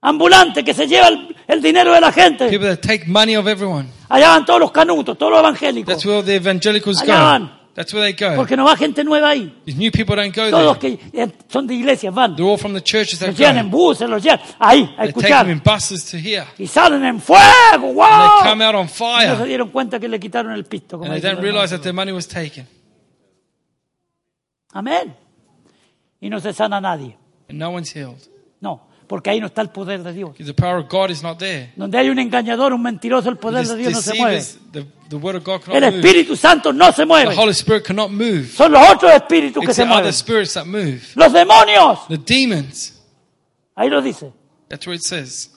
Ambulante que se lleva el, el dinero de la gente. People that take money of everyone. Allá van todos los canutos, todos los evangélicos. That's where the evangelicals Allá go. van. That's where they go. Porque no va gente nueva ahí. These new people don't go Todos there. que eh, son de iglesias van. They're all from the churches that Los llevan en go. buses, los llevan ahí a They take them in escuchar. buses to hear. Y salen en fuego. And they ¡Wow! come out on No se fire. dieron cuenta que le quitaron el pisto. como And they dicen don't los realize hermanos. that their money was taken. Amén. Y no se sana nadie. And no one's healed. Porque ahí no está el poder de Dios. The power of God is not there. Donde hay un engañador, un mentiroso, el poder de Dios no se mueve. the, the word of God El. Espíritu Santo no se The mueve. Holy Spirit cannot move. Son los otros espíritus que se the mueven. spirits that move. Los demonios. The demons. Ahí lo dice. That's what it says.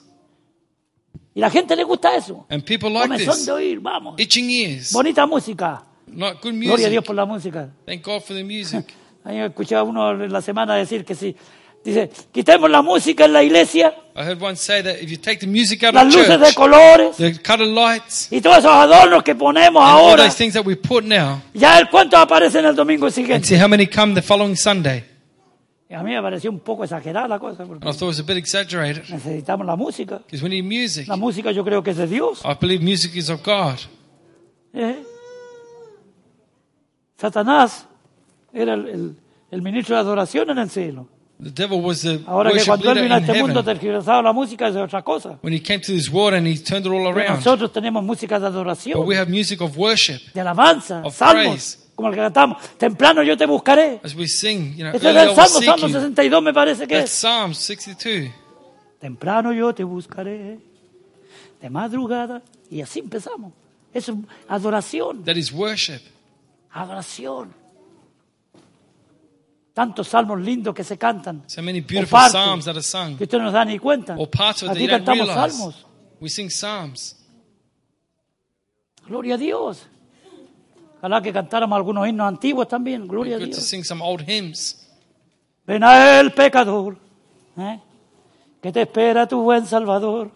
Y la gente le gusta eso. And people like Comezón this. de oír, vamos. Itching ears. Bonita música. Not good Gloria a Dios music. por la música. Thank God for the music. Ahí escuchaba uno la semana decir que si, dice, quitemos la música en la iglesia, I heard one say that if you take the music out las of luces de church, colores the colored lights, y todos esos adornos que ponemos and all ahora, those things that we put now, ya el cuánto aparecen el domingo and siguiente. see how many come the following Sunday. Y a mí me pareció un poco exagerada la cosa, porque I thought it was a bit exaggerated necesitamos la música. because we need music. La música yo creo que es de Dios. I believe music is of God. ¿eh? Satanás era el, el- el ministro de adoración en el cielo. The devil was the Ahora que worship cuando él leader vino a in este mundo heaven. tergiversaba la música es otra cosa. When he came to this world and he turned it all Pero around. nosotros tenemos música de But adoración, we have music of worship de alabanza, of salmos, praise. como el que cantamos. Temprano yo te buscaré. as we sing. You know, Ese es early I el Salmo, seek Salmo you. 62 me parece que That's es. Psalm 62. Temprano yo te buscaré, de madrugada, y así empezamos. Es adoración, That is worship. adoración. Tantos salmos lindos que se cantan. So many o beautiful partes, psalms that are sung. que usted no se da ni cuenta. Or parts of Aquí cantamos realize. salmos. We sing psalms. Gloria a Dios. Ojalá que cantáramos algunos himnos antiguos también. Gloria a Good to Dios. sing some old hymns. Ven a él, pecador, ¿eh? que te espera tu buen Salvador.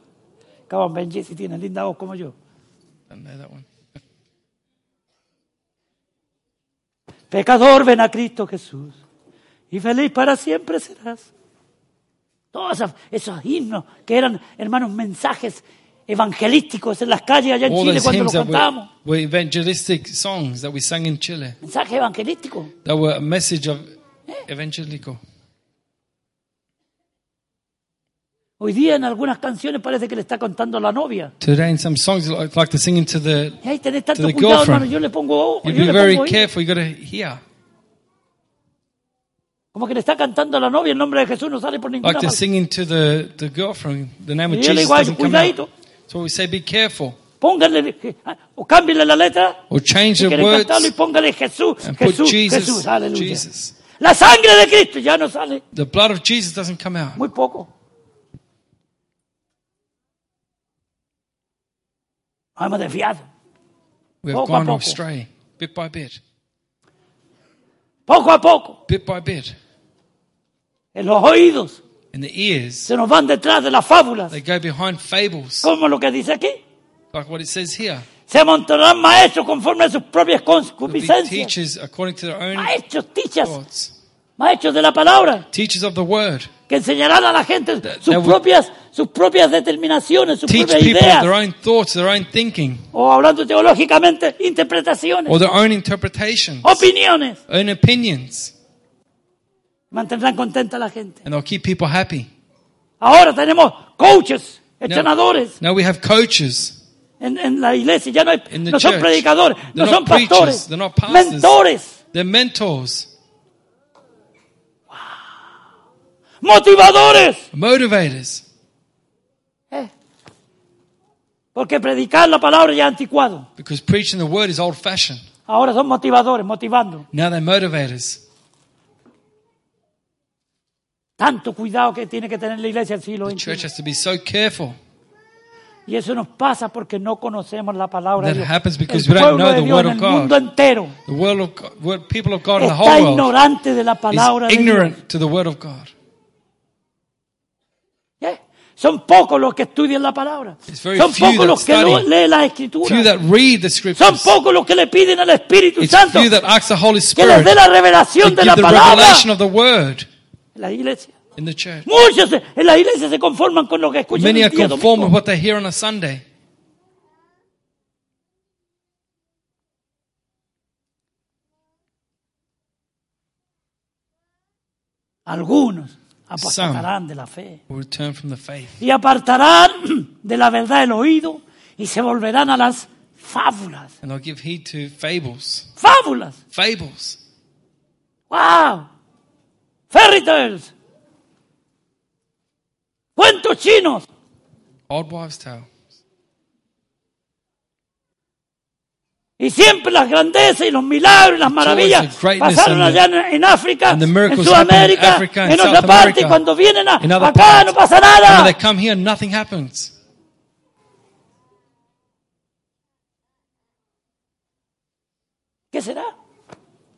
Caban Benji, si tiene linda voz como yo. Pecador, ven a Cristo Jesús y feliz para siempre serás. Todos esos, esos himnos que eran, hermanos, mensajes evangelísticos en las calles allá en All Chile cuando los that were, cantábamos. were evangelistic songs that we sang in Chile. Mensajes evangelísticos. That were a message of evangelical. Hoy día en algunas canciones parece que le está contando a la novia. Today in some songs like, like to sing into the Y ahí tenés tanto To the cuidado, girlfriend. hermano. Yo le pongo ojo, you yo be le very pongo careful, you gotta hear. Como que le está cantando a la novia, el nombre de Jesús no sale por ninguna Like to parte. sing into the, the girlfriend, the name of Y Jesus digo, "Ay, doesn't come out. cuidadito. So we say be careful. Póngale, o cámbiale la letra, Or change si the quiere words cantarlo y póngale Jesús, and put Jesús, Jesus, Jesús, aleluya. Jesus. La sangre de Cristo ya no sale, The blood of Jesus doesn't come out. muy poco. Nos hemos desviado, We have Poco a gone poco. astray, bit by bit, poco a poco, bit by bit. En los oídos, In the ears, se nos van detrás de las fábulas, they go behind fables, como lo que dice aquí. like what it says here. Se amontonarán maestros conforme a sus propias There'll be concupiscencias. teachers according to their own Maestros, teachers, thoughts. maestros de la palabra, Teachers of the word. que enseñarán a la gente That- sus that propias, sus propias determinaciones, sus Teach propias people ideas, their own thoughts, their own thinking, o hablando teológicamente, interpretaciones, or their own interpretations, opiniones. own opinions, Mantendrán contenta a la gente. and they'll keep people happy. Ahora tenemos coaches, entrenadores Now we have coaches. en, en la iglesia. Ya no, hay- no son church. predicadores, no They're son not preachers, pastores, they're not pastors. mentores, They're mentors, motivadores. motivators. Eh. Porque predicar la palabra ya es anticuado. Because preaching the word is old fashioned. Ahora son motivadores, motivando. Now they're motivators. Tanto cuidado que tiene que tener la iglesia del siglo The church XXI. has to be so careful. Y eso nos pasa porque no conocemos la palabra de That Dios. happens because el we don't pueblo know de the Dios en el mundo entero The world of God, word, people of God in the está whole world ignorante de la palabra de Dios. ignorant to the word of God. ¿Eh? Son pocos los que estudian la palabra. It's very Son pocos los que leen las escrituras. that read the Son pocos los que le piden al Espíritu It's Santo few that ask the Holy que les dé la revelación de la palabra en la iglesia. in the church. Muchos en la iglesia se conforman con lo que escuchan Many el are día conformed with domingo. what they hear on a Sunday. Algunos apostarán de la fe. Will return from the faith y apartarán de la verdad el oído y se volverán a las fábulas. and they'll give heed to fables. Fábulas. Fables. Wow. Fairy tales. Cuentos chinos. Old wives' tale. Y siempre las grandezas y los milagros y las maravillas pasaron allá en, África, en Sudamérica, en otra parte, y cuando vienen a, acá parts. no pasa nada. they come here, nothing happens. ¿Qué será?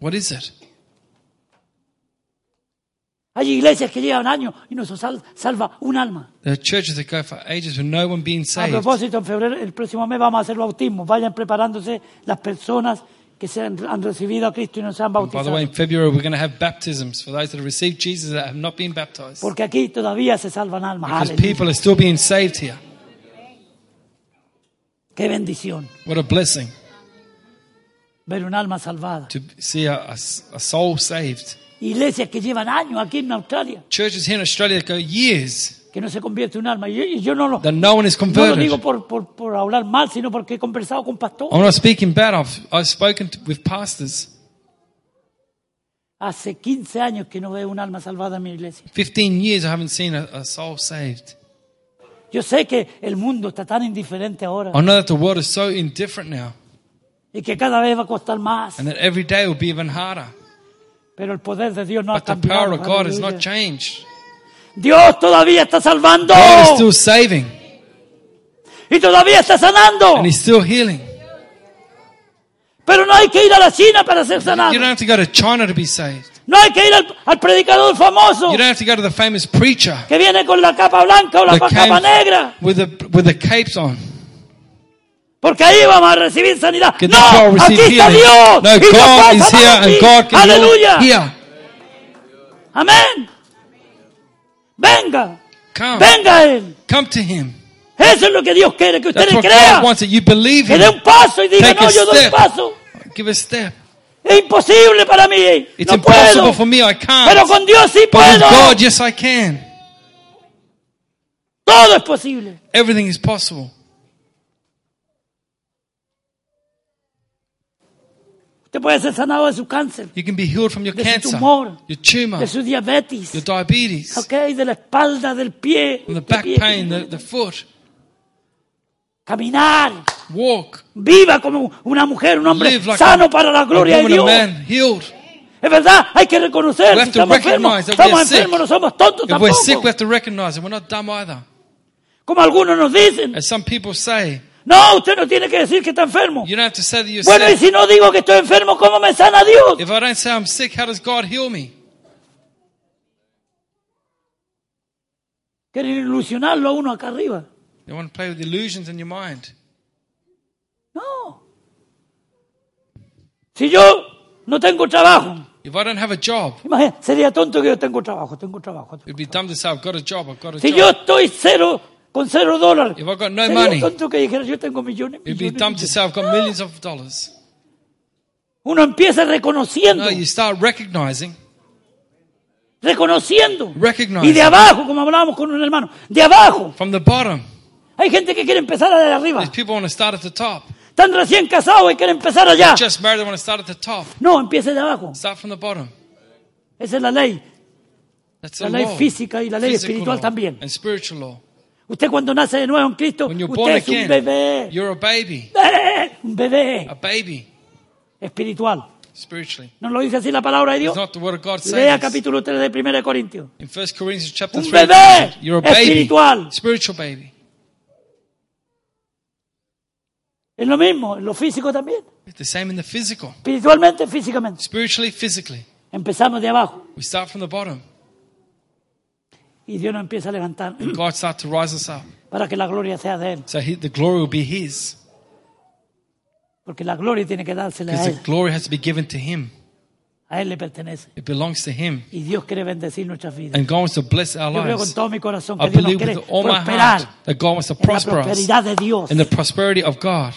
What is it? Hay iglesias que llevan años y no se sal- salva un alma. There are churches that go for ages with no one being A saved. propósito, en febrero, el próximo mes vamos a hacer bautismos. Vayan preparándose las personas que se han, han recibido a Cristo y no se han By the way, bautizado. in February, we're going to have baptisms for those that have received Jesus that have not been baptized. Porque aquí todavía se salvan almas. Because Aleluya. people are still being saved here. Qué bendición What a blessing ver un alma salvada. to see a, a a soul saved. Iglesias que llevan años aquí en Australia Churches here in Australia that go years que no se convierte en un alma. Y yo, y yo no, lo, that no one is no lo converted. digo por, por, por hablar mal, sino porque he conversado con pastores. I'm not speaking bad. I've, I've spoken to, with pastors. Hace 15 años que no veo un alma salvada en mi iglesia. 15 years I haven't seen a, a soul saved. Yo sé que el mundo está tan indiferente ahora I know that the world is so indifferent now y que cada vez va a costar más. and that every day will be even harder. Pero el poder de Dios no ha But the power cambiado. of God has Aleluya. not changed. Dios todavía está salvando God is still saving y todavía está sanando. and He's still healing. Pero no hay que ir a la China para ser sanado. You don't have to go to China to be saved. No hay que ir al, al predicador famoso You don't have to go to the famous preacher que viene con la capa blanca o la that capa negra. with the, with the capes on. Porque ahí vamos a recibir sanidad. Get No, aquí está. Dios. No, y God is here and God can Aleluya. heal here. Amén. Venga. Come. Venga a Él. Come to Him. Eso es lo que Dios quiere, que usted That's le what crea. God wants, that you believe Que Him. dé un paso y diga, Take no, a yo doy un step. paso. Give a step. Es imposible para mí. It's no impossible puedo. for me, I Pero can't. con Dios sí But with puedo. God, yes, I can. Todo es posible. Everything is possible. Usted puede ser sanado de su cáncer, You can be healed from your De su cancer, tumor. your tumor, de su diabetes, your diabetes, ok, de la espalda, del pie, from the back pie. pain, the, the foot. caminar, Walk. viva como una mujer, un hombre Live like sano a, para la gloria de Dios. man, healed. Es verdad, hay que reconocer We si have to estamos enfermos. recognize that we Estamos are sick. enfermos, no somos tontos If we're sick, we have to recognize it. We're not dumb either. Como algunos nos dicen, As some people say, no, usted no tiene que decir que está enfermo. you don't have to say that you're Bueno, y si no digo que estoy enfermo, ¿cómo me sana Dios? If I don't say I'm sick, how does God heal me? Quieren ilusionarlo a uno acá arriba. They want to play with illusions in your mind. No. Si yo no tengo trabajo, If I don't have a job, imagina, sería tonto que yo tengo trabajo, tengo trabajo. it'd be dumb to say, I've got a job, I've got a Si yo job. estoy cero, con cero dólares, If I got no money, tonto que dijera yo tengo millones, it'd be millones, dumb to say, I've got millions of dollars. Uno empieza reconociendo, No, you start recognizing, reconociendo. recognizing Y de abajo, como hablábamos con un hermano, de abajo. from the bottom. Hay gente que quiere empezar de arriba. There's people want to start at the top. Están recién casados y quieren empezar allá. Just married, they want to start at the top. No, empiece de abajo. Start from the bottom. Esa es la ley. That's La ley law. física y la ley Physical espiritual law también. And spiritual law. Usted cuando nace de nuevo en Cristo, usted es un bebé. you're a baby. ¡Eh! Un bebé A baby, espiritual. spiritually. ¿No lo dice así la palabra de It's Dios? not the word of God Lea capítulo 3 de 1 de Corintios. In 1 Corinthians chapter Un 3, bebé you're a baby. espiritual. Spiritual baby. Es lo mismo, en lo físico también. It's the same in the physical. Espiritualmente, físicamente. Spiritually, physically. Empezamos de abajo We start from the bottom. Y Dios nos empieza a levantar God starts to rise us up. para que la gloria sea de Él. So he, the glory will be His. Porque la gloria tiene que dársela a Él. the glory has to be given to Him. A Él le pertenece. It belongs to Him. Y Dios quiere bendecir nuestras vidas. And God wants to bless our Yo creo con lives. todo mi corazón I que Dios nos believe quiere prosperar that God wants to en la prosper prosperidad de Dios. in the prosperity of God.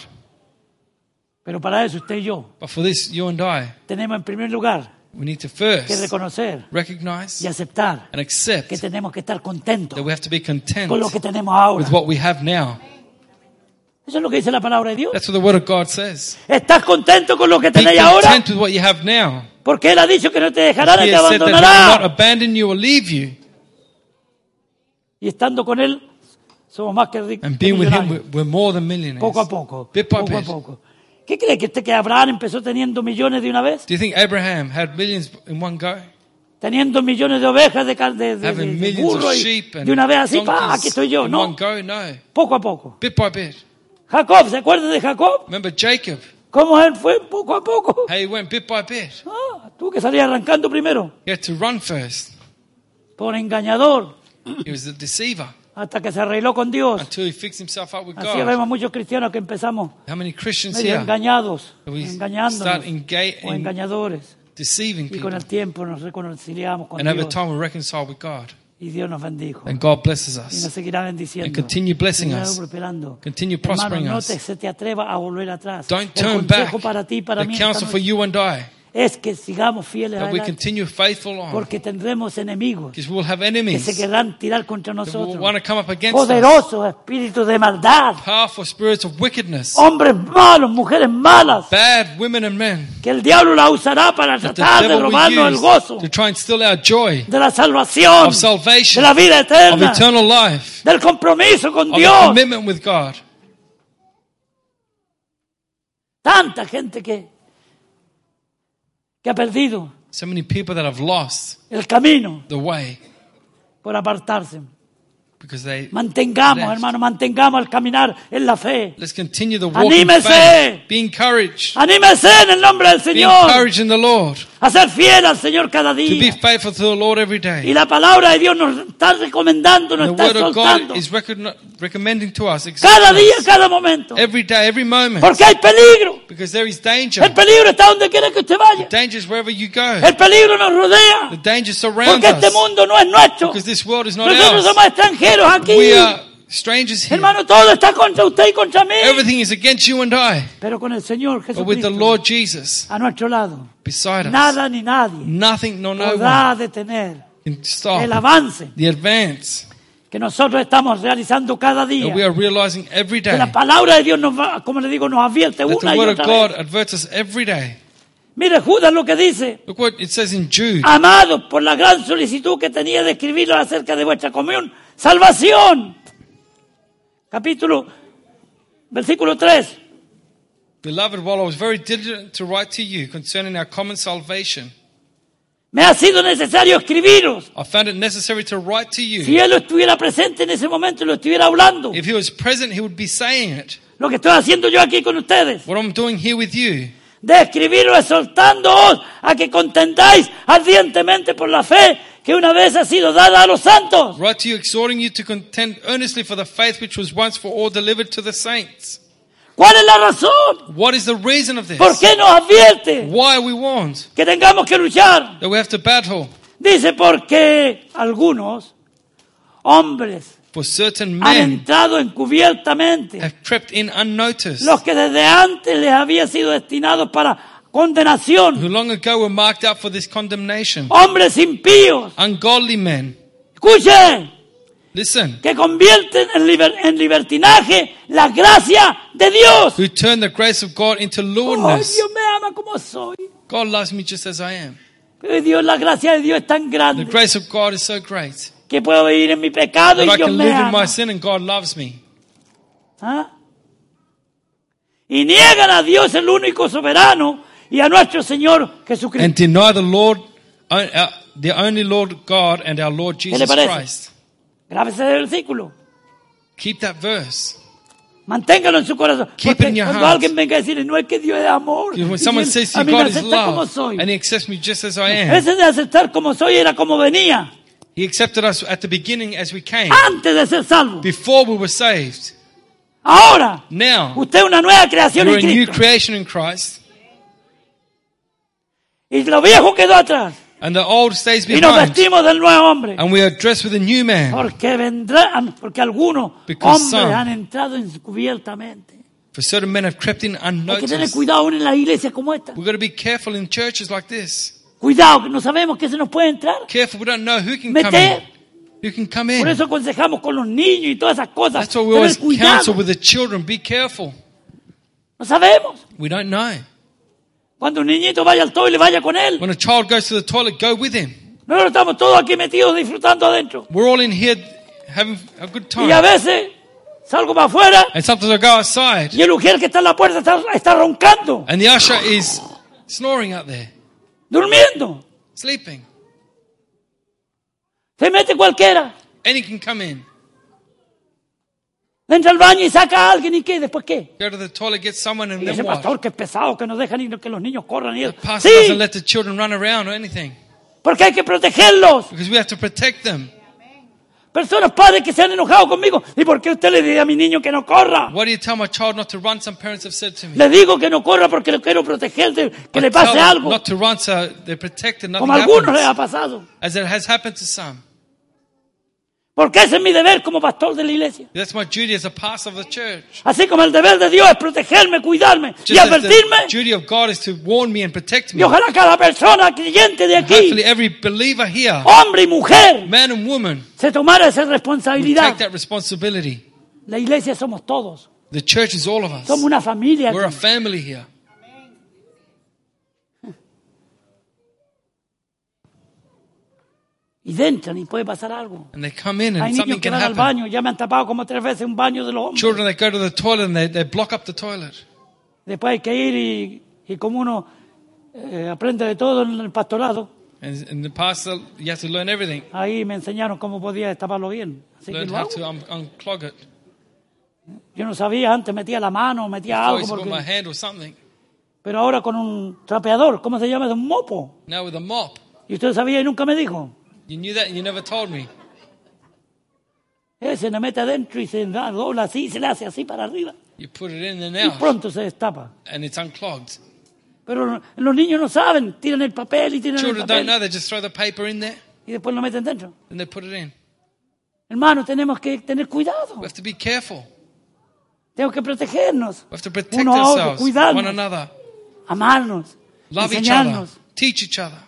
Pero para eso usted y yo But for this, you and I, tenemos en primer lugar we need to que first reconocer recognize y aceptar and accept que tenemos que estar contentos that we have to be content con lo que tenemos ahora. with what we have now. Eso es lo que dice la palabra de Dios. That's what the Word of God says. ¿Estás contento con lo que tenéis ahora? content with what you have now. Porque Él ha dicho que no te dejará ni te not abandon you or leave you. Y estando con Él, somos más que ricos. And being with Him, we're, more than millionaires. Poco a poco. Bit by Poco a bit. poco. ¿Qué cree que usted que Abraham empezó teniendo millones de una vez? Do you think Abraham had millions in one go? Teniendo millones de ovejas, de, de, de, Having de burro y de una vez así, pa, aquí estoy yo. in No, one go? No. poco a poco. Bit by bit. Jacob, ¿se acuerda de Jacob? Remember Jacob? ¿Cómo él fue poco a poco? How he went bit by bit. Ah, tuvo que salir arrancando primero. He had to run first. Por engañador. He was the deceiver Hasta que se arregló con Dios. until he fixed himself up with Así God. vemos muchos cristianos que empezamos How many Christians medio here engañados, engañándonos o engañadores. deceiving Y con people el tiempo nos reconciliamos con and over Dios. time we reconcile with God Y Dios nos bendijo. and God blesses Y nos us. seguirá bendiciendo. And continue blessing us. Continue Hermano, prospering no us. te, se te atreva a volver atrás. Don't turn back. para ti, para The mí, counsel for you and I es que sigamos fieles a porque tendremos enemigos because we will have que enemies se querrán tirar contra nosotros. want to come up against us. Poderosos espíritus de maldad, Powerful spirits of wickedness, hombres malos, mujeres malas, bad women and men que el diablo la usará para tratar de robarnos el gozo use to try and steal our joy de la salvación, of de la vida eterna, life, del compromiso con Dios. commitment with God. Tanta gente que, que ha perdido So many people that have lost el camino the way por apartarse. Because they. Mantengamos, Left. hermano, mantengamos el caminar en la fe. Let's continue the walk Anímese. Be encouraged. Anímese en el nombre del Be Señor encouraged in the Lord. a ser fiel al Señor cada To be día. faithful to the Lord every Y day. la palabra de Dios nos está recomendando, nos The está word of exhortando God is recommending to us cada día, cada momento. every day, every moment. Porque hay peligro. Because there is danger. El peligro está donde quiera que usted vaya. Danger is wherever you go. El peligro nos rodea. The danger surrounds Porque este us. mundo no es nuestro. Because this world is not Nosotros ours. somos extranjeros aquí. We are strangers here. Hermano, todo está contra usted y contra mí. Everything is against you and I. Pero con el Señor But with the Jesucristo Lord Jesus a nuestro lado, beside us, nada ni nadie nothing nor no one podrá detener can el avance the advance que nosotros estamos realizando cada that we día. are realizing every Que day. la palabra de Dios nos va, como le digo, nos advierte una y otra vez. Mire Judas lo que dice. Look what it says in Jude. Amados, por la gran solicitud que tenía de escribirlo acerca de vuestra comunión, salvación. Capítulo, versículo 3. Beloved, while I was very diligent to write to you concerning our common salvation, Me ha sido necesario escribiros. I found it necessary to write to Si you. él estuviera presente en ese momento lo estuviera hablando, If he was present, he would be saying it. lo que estoy haciendo yo aquí con ustedes, What I'm doing here with you, de escribiros exhortándoos a que contendáis ardientemente por la fe que una vez ha sido dada a los santos. Write to you, exhorting you to contend earnestly for the faith which was once for all delivered to the saints. ¿Cuál es la razón? What is the reason of this? ¿Por qué nos advierte Why are we warned que tengamos que luchar? that we have to battle? Dice porque algunos hombres For certain han men entrado encubiertamente, have crept in unnoticed, los que desde antes les había sido destinados para condenación, who long ago were marked out for this condemnation. hombres impíos. Ungodly men. Escuchen, Listen. que convierten en, liber- en libertinaje la gracia de Dios. Who turn the grace of God into Oh, lewdness. Dios me ama como soy. God loves me just as I am. Pero Dios, la gracia de Dios es tan The grande grace of God is so great que puedo vivir en mi pecado that y I Dios can me live in my sin and God loves me. ¿Ah? Y niegan a Dios el único soberano y a nuestro Señor And Jesucristo. deny the Lord, uh, uh, the only Lord God and our Lord le Jesus parece? Christ. Grábese el versículo. Keep that verse. Manténgalo en su corazón. Keep it Porque in your cuando heart. alguien venga a decirle, no es que Dios es amor. When y someone Él says to a mí me God is acepta como love soy. and He accepts me just as I am, Ese de aceptar como soy era como venía. He accepted us at the beginning as we came, Antes de ser salvo. before we were saved. Ahora, Now, usted es una nueva creación you're en a new Cristo. creation in Christ, Y lo viejo quedó atrás. and the old stays Y nos behind, vestimos del nuevo hombre. and we are dressed with a new man. Porque vendrán, porque algunos Because hombres some- han entrado encubiertamente. For certain men have crept in Hay que tener unnoticed. cuidado en las iglesias como esta. We've got to be careful in churches like this. Cuidado, que no sabemos que se nos puede entrar. Careful, we don't know who can Meter. come in. Who can come Por in. eso aconsejamos con los niños y todas esas cosas. That's why we always counsel with the children. Be careful. No sabemos. We don't know. Cuando un niñito vaya al toile, vaya con él. When a child goes to the toilet, go with him. Nosotros estamos todos aquí metidos disfrutando adentro. We're all in here having a good Y a time. veces salgo para afuera And sometimes I go outside, y el mujer que está en la puerta está, está roncando, and the usher is snoring out there, durmiendo. sleeping. Se mete cualquiera. Any can come in. Entra al baño y saca a alguien y qué, después qué. Go to the toilet, get someone, and Y ese what? pastor que es pesado, que no deja ni que los niños corran. Y eso. Pastor Sí, doesn't let the children run around or anything porque hay que protegerlos. because we have to protect them. Personas, padres que se han enojado conmigo. ¿Y por qué usted le dice a mi niño que no corra? Why do you tell my child not to run? Some parents have said to me. Le digo que no corra porque quiero proteger de que I le pase algo. not to run so they're protected, nothing Como a algunos les ha happens. pasado. As it has happened to some. Porque ese es mi deber como pastor de la iglesia. That's my duty as a pastor of the church. Así como el deber de Dios es protegerme, cuidarme y as the advertirme. duty of God is to warn me and protect Y me. ojalá cada persona creyente de Hopefully aquí, every believer here, hombre y mujer, man and woman, se tomara esa will take responsabilidad. that responsibility. La iglesia somos todos. The church is all of us. Somos una familia. We're a family here. Y entran y puede pasar algo. And they come in Hay and niños something que can van al happen. baño, ya me han tapado como tres veces un baño de los hombres. Children, they go to the toilet and they, they block up the toilet. Después hay que ir y, y como uno eh, aprende de todo en el pastorado, And in the pastor, you have to learn everything. ahí me enseñaron cómo podía destaparlo bien. Así que Learn lo how hago. to un- unclog it. Yo no sabía antes, metía la mano, metía algo, always got my porque- hand or something. pero ahora con un trapeador, ¿cómo se llama? Es un mopo. Now with a mop. Y usted sabía y nunca me dijo. You knew that and you never told me. Se le mete adentro y se da- dobla así, se le hace así para arriba. You put it in and Y out, pronto se destapa. and it's unclogged. Pero los niños no saben, tiran el papel y tiran el Children don't papel know. They just throw the paper in there y después lo meten dentro. and they put it in. Hermano, tenemos que tener cuidado. We have to be careful. Tenemos que protegernos. We have to protect Uno a otro, ourselves, cuidarnos. one another, Amarnos. love each other, enseñarnos. teach each other.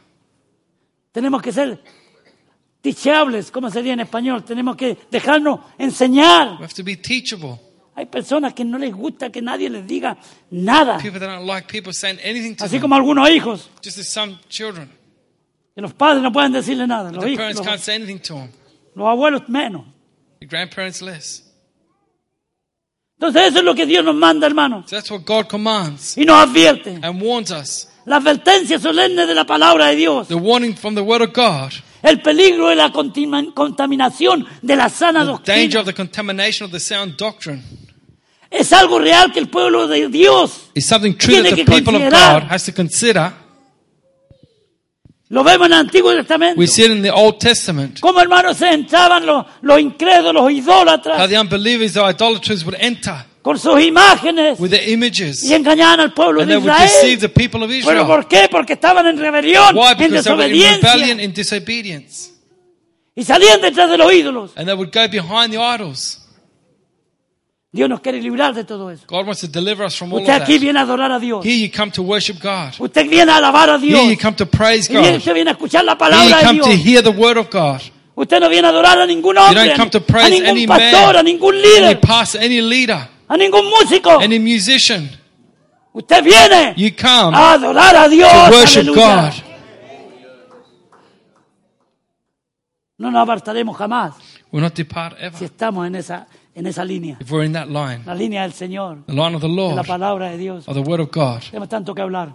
Tenemos que ser teachables, ¿cómo sería en español? Tenemos que dejarnos enseñar. We have to be teachable. Hay personas que no les gusta que nadie les diga nada. People that don't like people saying anything to Así them, como algunos hijos, just as some children. que los padres no pueden decirle nada. Los, The hijos, parents los, can't say anything to them. los abuelos menos. The grandparents less. Entonces eso es lo que Dios nos manda, hermanos. So that's what God commands Y nos advierte. and warns us. La advertencia solemne de la palabra de Dios. The warning from the Word of God, El peligro de la contaminación de la sana the danger doctrina. of the contamination of the sound doctrine, Es algo real que el pueblo de Dios is something true that Tiene the que people of considerar. God has to consider. Lo vemos en el Antiguo Testamento. We see it in the Old Testament. Cómo hermanos se entraban los, los incrédulos, los How idólatras, the unbelievers, the idolaters would enter con sus imágenes with their images. y engañaban al pueblo And de they would deceive the people of ¿Pero Israel. por qué? Porque estaban en rebelión, Why? en Because they were in rebellion desobediencia. and disobedience. Y salían detrás de los ídolos. And they would go behind the idols. Dios nos quiere librar de todo eso. God wants to deliver us from all of Usted aquí that. viene a adorar a Dios. Here you come to worship God. Usted viene a alabar a Dios. Here you come to praise Y viene- God. usted viene a escuchar la Here you palabra de come to Dios. hear the word of God. Usted no viene a adorar a ningún You hombre, don't come to a praise ningún any pastor, a man, ningún líder, pastor, any leader, a ningún músico. any musician. Usted viene You come a adorar a Dios. to worship Aleluya. God. No nos apartaremos jamás We'll not depart si ever estamos en esa, en esa línea. if we're in that line, La línea del Señor, the line of the de la Lord, palabra de Dios. of the word of God. Tenemos tanto que hablar.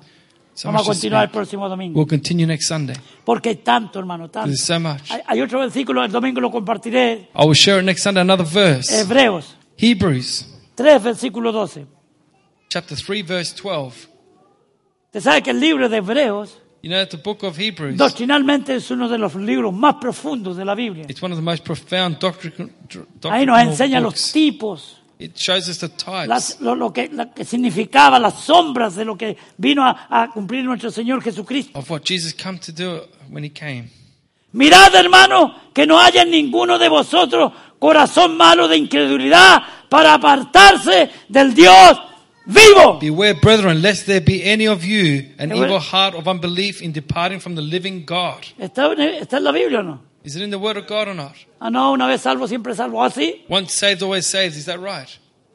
So Vamos a continuar el próximo domingo. We'll continue next Sunday. Porque tanto, hermano, tanto. There's so much. Hay, hay otro versículo, el domingo lo compartiré. I will share it next Sunday. Another verse. Hebreos Hebrews 3, versículo 12. chapter 3, verse 12. Usted sabe que el libro de Hebreos You know, the book of Hebrews, doctrinalmente es uno de los libros más profundos de la Biblia. it's one of the most profound doctrinal, Ahí nos doctrinal enseña los books. tipos, It shows us the types las- lo, lo que, lo que significaba, las sombras de lo que vino a, a cumplir nuestro Señor Jesucristo. of what Jesus come to do when he came. Mirad, hermano, que no haya en ninguno de vosotros corazón malo de incredulidad para apartarse del Dios vivo. Beware, brethren, lest there be any of you an Beware. evil heart of unbelief in departing from the living God. ¿Está, en- está en la Biblia o no? Is it in the word of God or not? Ah, no, una vez salvo, siempre salvo. ¿Ah, sí? Once saved, always saved. Is that right?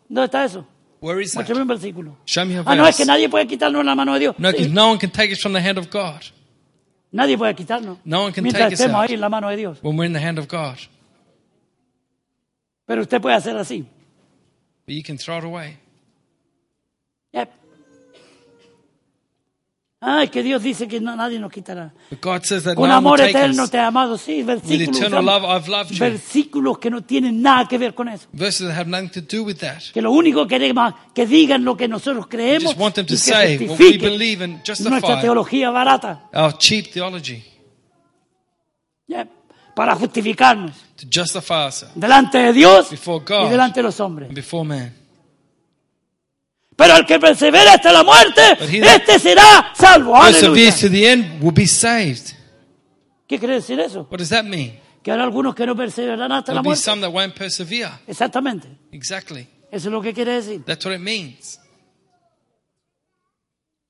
¿Dónde está eso? Where is that? Muéstrame un versículo. Show me a Ah, no, es que verse. nadie puede quitarnos la mano de Dios. No, because no one can take us from the hand of God Nadie puede quitarnos. No one can Mientras take us estemos out. ahí en la mano de Dios. when we're in the hand of God. Pero usted puede hacer así. But you can throw it away. Yep. Ay, que Dios dice que no- nadie nos quitará. But God says that Con no amor will take eterno us. te he amado. Sí, versículos. eternal love I've loved you. Versículos que no tienen nada que ver con eso. Verses that have nothing to do with that. Que lo único que queremos que digan lo que nosotros creemos just want them to y que say what we justifiquen believe and justify. nuestra teología barata Our cheap theology Yep. para justificarnos to justify ourselves delante de Dios Before God. y delante de los hombres. before man. Pero el que persevera hasta la muerte, But he that este será salvo. Perseveres to the end will be saved. ¿Qué quiere decir eso? What does that mean? Que habrá algunos que no perseverarán hasta There'll la be muerte. some that won't persevere. Exactamente. Exactly. Eso es lo que quiere decir. That's what it means.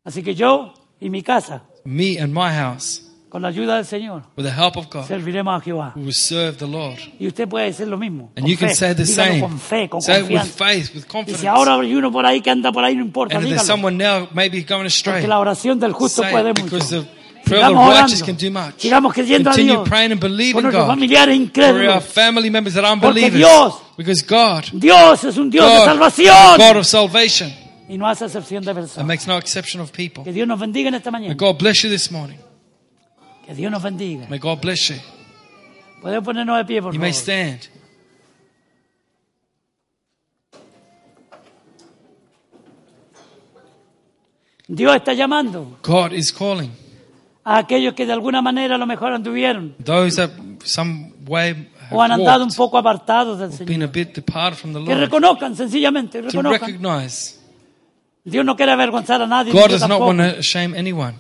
Así que yo y mi casa, Me and my house, con la ayuda del Señor, with the help of God, serviremos a Jehová. we will serve the Lord. Y usted puede decir lo mismo. And you can say the Dígalo same. con fe, con Say it with faith, with Y confidence. si ahora hay uno por ahí que anda por ahí, no importa, And if there's dígalo. someone now maybe going astray, Porque la oración del justo say puede mucho. Sigamos orando. can do much. Sigamos creyendo a Continue Dios. praying and Por believing nuestros God. familiares our incrédulos. family members that are Porque. Dios- Because God, Dios es un Dios de God, salvación. God of salvation, Y no hace excepción de and makes no exception of people. Que Dios nos bendiga en esta May mañana. God bless you this morning. Que Dios nos bendiga. May God bless you. Podemos ponernos de pie, por You may favor. stand. Dios está llamando God is calling a aquellos que de alguna manera a lo mejor anduvieron those that some way o han andado un poco apartados del been Señor. a bit departed from the Que reconozcan, sencillamente, reconozcan. Dios no quiere avergonzar a nadie. God does not want to shame anyone.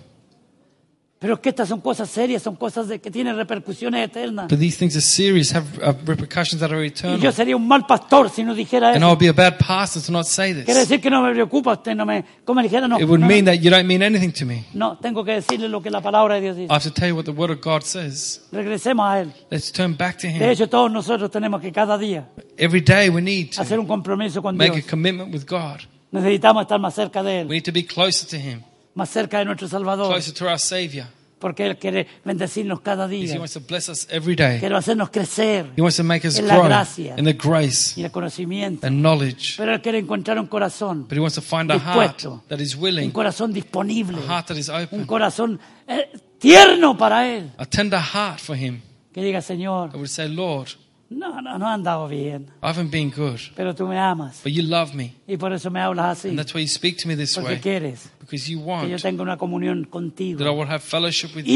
Pero que estas son cosas serias, son cosas de, que tienen repercusiones eternas. But these things are serious, have uh, repercussions that are Y eternal. yo sería un mal pastor si no dijera And eso. I'll be a bad pastor to not say Quiere this. decir que no me preocupa usted, no me... Como dijera, no, It would no, mean that you don't mean anything to me. no, tengo que decirle lo que la palabra de Dios dice. I have to tell you what the Word of God says. Regresemos a Él. Let's turn back to De Him. hecho, todos nosotros tenemos que cada día Every day we need hacer to un compromiso con make a Dios. commitment with God. Necesitamos estar más cerca de We Él, need to be closer to Him, más cerca de nuestro Salvador, closer to our Savior. porque Él quiere bendecirnos cada Because He día. wants to bless us every day. Quiere hacernos crecer He wants to make us en la grow gracia in the grace y el conocimiento. and knowledge. Pero Él quiere encontrar un corazón But He wants to find a heart that is un willing, corazón disponible, a heart that is un open, corazón eh, tierno para Él. a tender heart for Him. Que diga, Señor, I would say, Lord, no, no, no he andado bien, I haven't been good, pero tú me amas but you love me. y por eso me hablas así, And that's why you speak to me this porque way. quieres Because you que yo want tenga una comunión that I contigo, will have fellowship with you,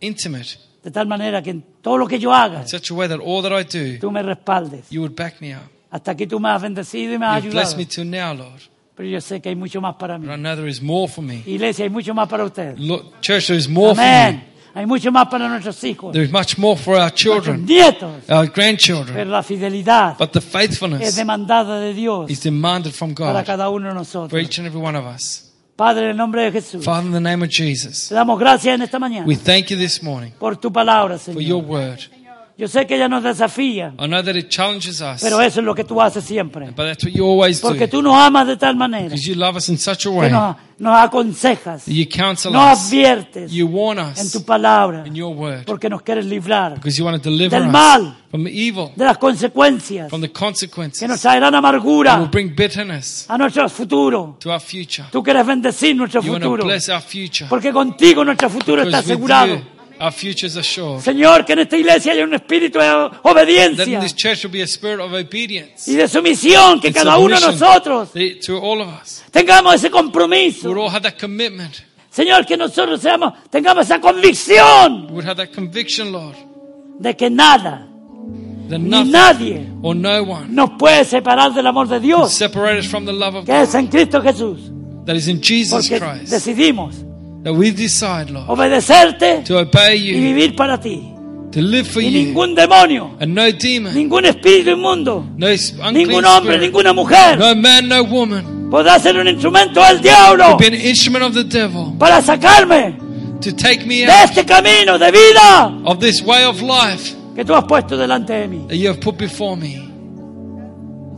intimate de tal manera que en todo lo que yo haga, in such a way that all that I do, tú me respaldes. you would back me up. Hasta aquí tú me has bendecido y me has You've ayudado. blessed me till now, Lord. Pero yo sé que hay mucho más para mí. But I know there is more for me. Iglesia, hay mucho más para ustedes. Church, there is more for me. Hay mucho más para nuestros hijos, There is much more for our children, nietos. our grandchildren. Pero la fidelidad But the es faithfulness demandada de Dios is demanded from para God cada uno de for nosotros. each and every one of us. Padre, en el nombre de Jesús, Father, in the name of Jesus, te damos gracias en esta mañana we thank you this morning por tu palabra, for your Señor. word. Yo sé que ella nos desafía, I know that it challenges us, pero eso es lo que tú haces siempre. but that's what you always Porque do. tú nos amas de tal manera Because you love us in such a que way that nos, nos aconsejas, you counsel nos us, adviertes you warn en us tu palabra, in your word, porque nos quieres librar because you want to deliver Del us mal. from evil, de las consecuencias from the que consequences nos traerán that will amargura bring bitterness a nuestro futuro. to our future. Tú quieres bendecir nuestro You want to futuro, bless our future. porque contigo nuestro futuro está Because with asegurado. you, our future is assured. Señor, que en esta iglesia haya un espíritu de That in obediencia this church will be a spirit of obedience. y de sumisión, que and cada uno de submission nosotros to all of us. tengamos ese We compromiso. would all have that commitment. Señor, que nosotros seamos, tengamos esa convicción We would have that conviction, Lord, de que nada that ni nothing nadie or no one nos puede separar del amor de Dios, separate us from the love of que God es en Cristo Jesús. that is in Jesus Porque Christ. decidimos That we decide, Lord, obedecerte to obey y you, vivir para ti. to live for Y you, ningún demonio, and no demon, ningún espíritu inmundo, no ningún hombre, spirit, ninguna mujer no man, no woman, podrá ser un instrumento del diablo be an instrument of the devil, para sacarme to take me de out este camino de vida of this way of life que tú has puesto delante de mí. that you have put before me.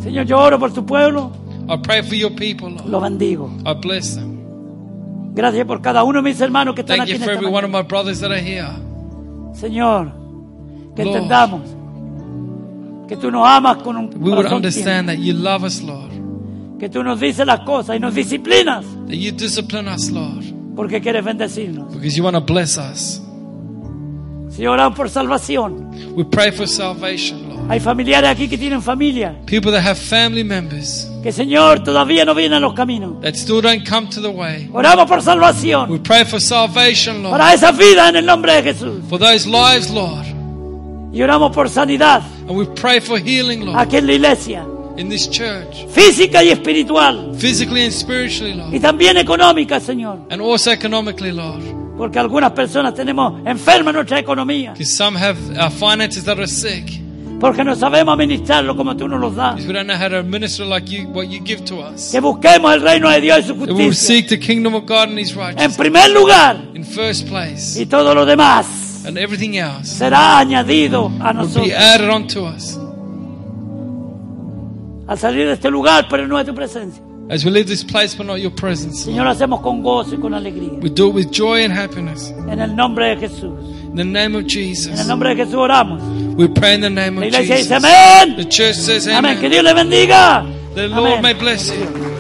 Señor, yo oro por tu pueblo, I pray for your people, Lord. lo bendigo. I bless them. Gracias por cada uno de mis hermanos que están Thank aquí you en for every one of my brothers that are here. Señor, que Lord. entendamos que tú nos amas con un We would understand that you love us, Lord. que tú nos dices las cosas y nos disciplinas That you discipline us, Lord. porque quieres bendecirnos. Because you want to bless us. Si oramos por salvación, We pray for salvation, Lord. Hay familiares aquí que tienen familia, People that have family members que Señor todavía no vienen a los caminos. that still don't come to the way. Oramos por We salvación pray for salvation, Lord. para esas vidas en el nombre de Jesús. For those lives, Lord. Y oramos por sanidad And we pray for healing, Lord. aquí en la iglesia, In this church. física y espiritual, Physically and spiritually, y Lord. también económica, Señor. And also economically, Lord. Porque algunas personas tenemos enferma nuestra economía, Because some have our finances that are sick. Porque no sabemos administrarlo como tú nos los das. Because we don't know how to minister like you, what you give to us. Que busquemos el reino de Dios y su That we will justicia seek the kingdom of God and His en righteousness primer lugar in first place. y todo lo demás And everything else será añadido a will be nosotros. added onto us. Al salir de este lugar, pero no de tu presencia. As we leave this place, but not your presence. Señor, hacemos con gozo y con alegría. We do it with joy and happiness. En el nombre de Jesús. In the name of En el Jesus. nombre de Jesús oramos. We pray in the name La of iglesia dice Jesus. amén. The church says Amén. Que amen. Dios le bendiga. The Lord Amén. may bless you.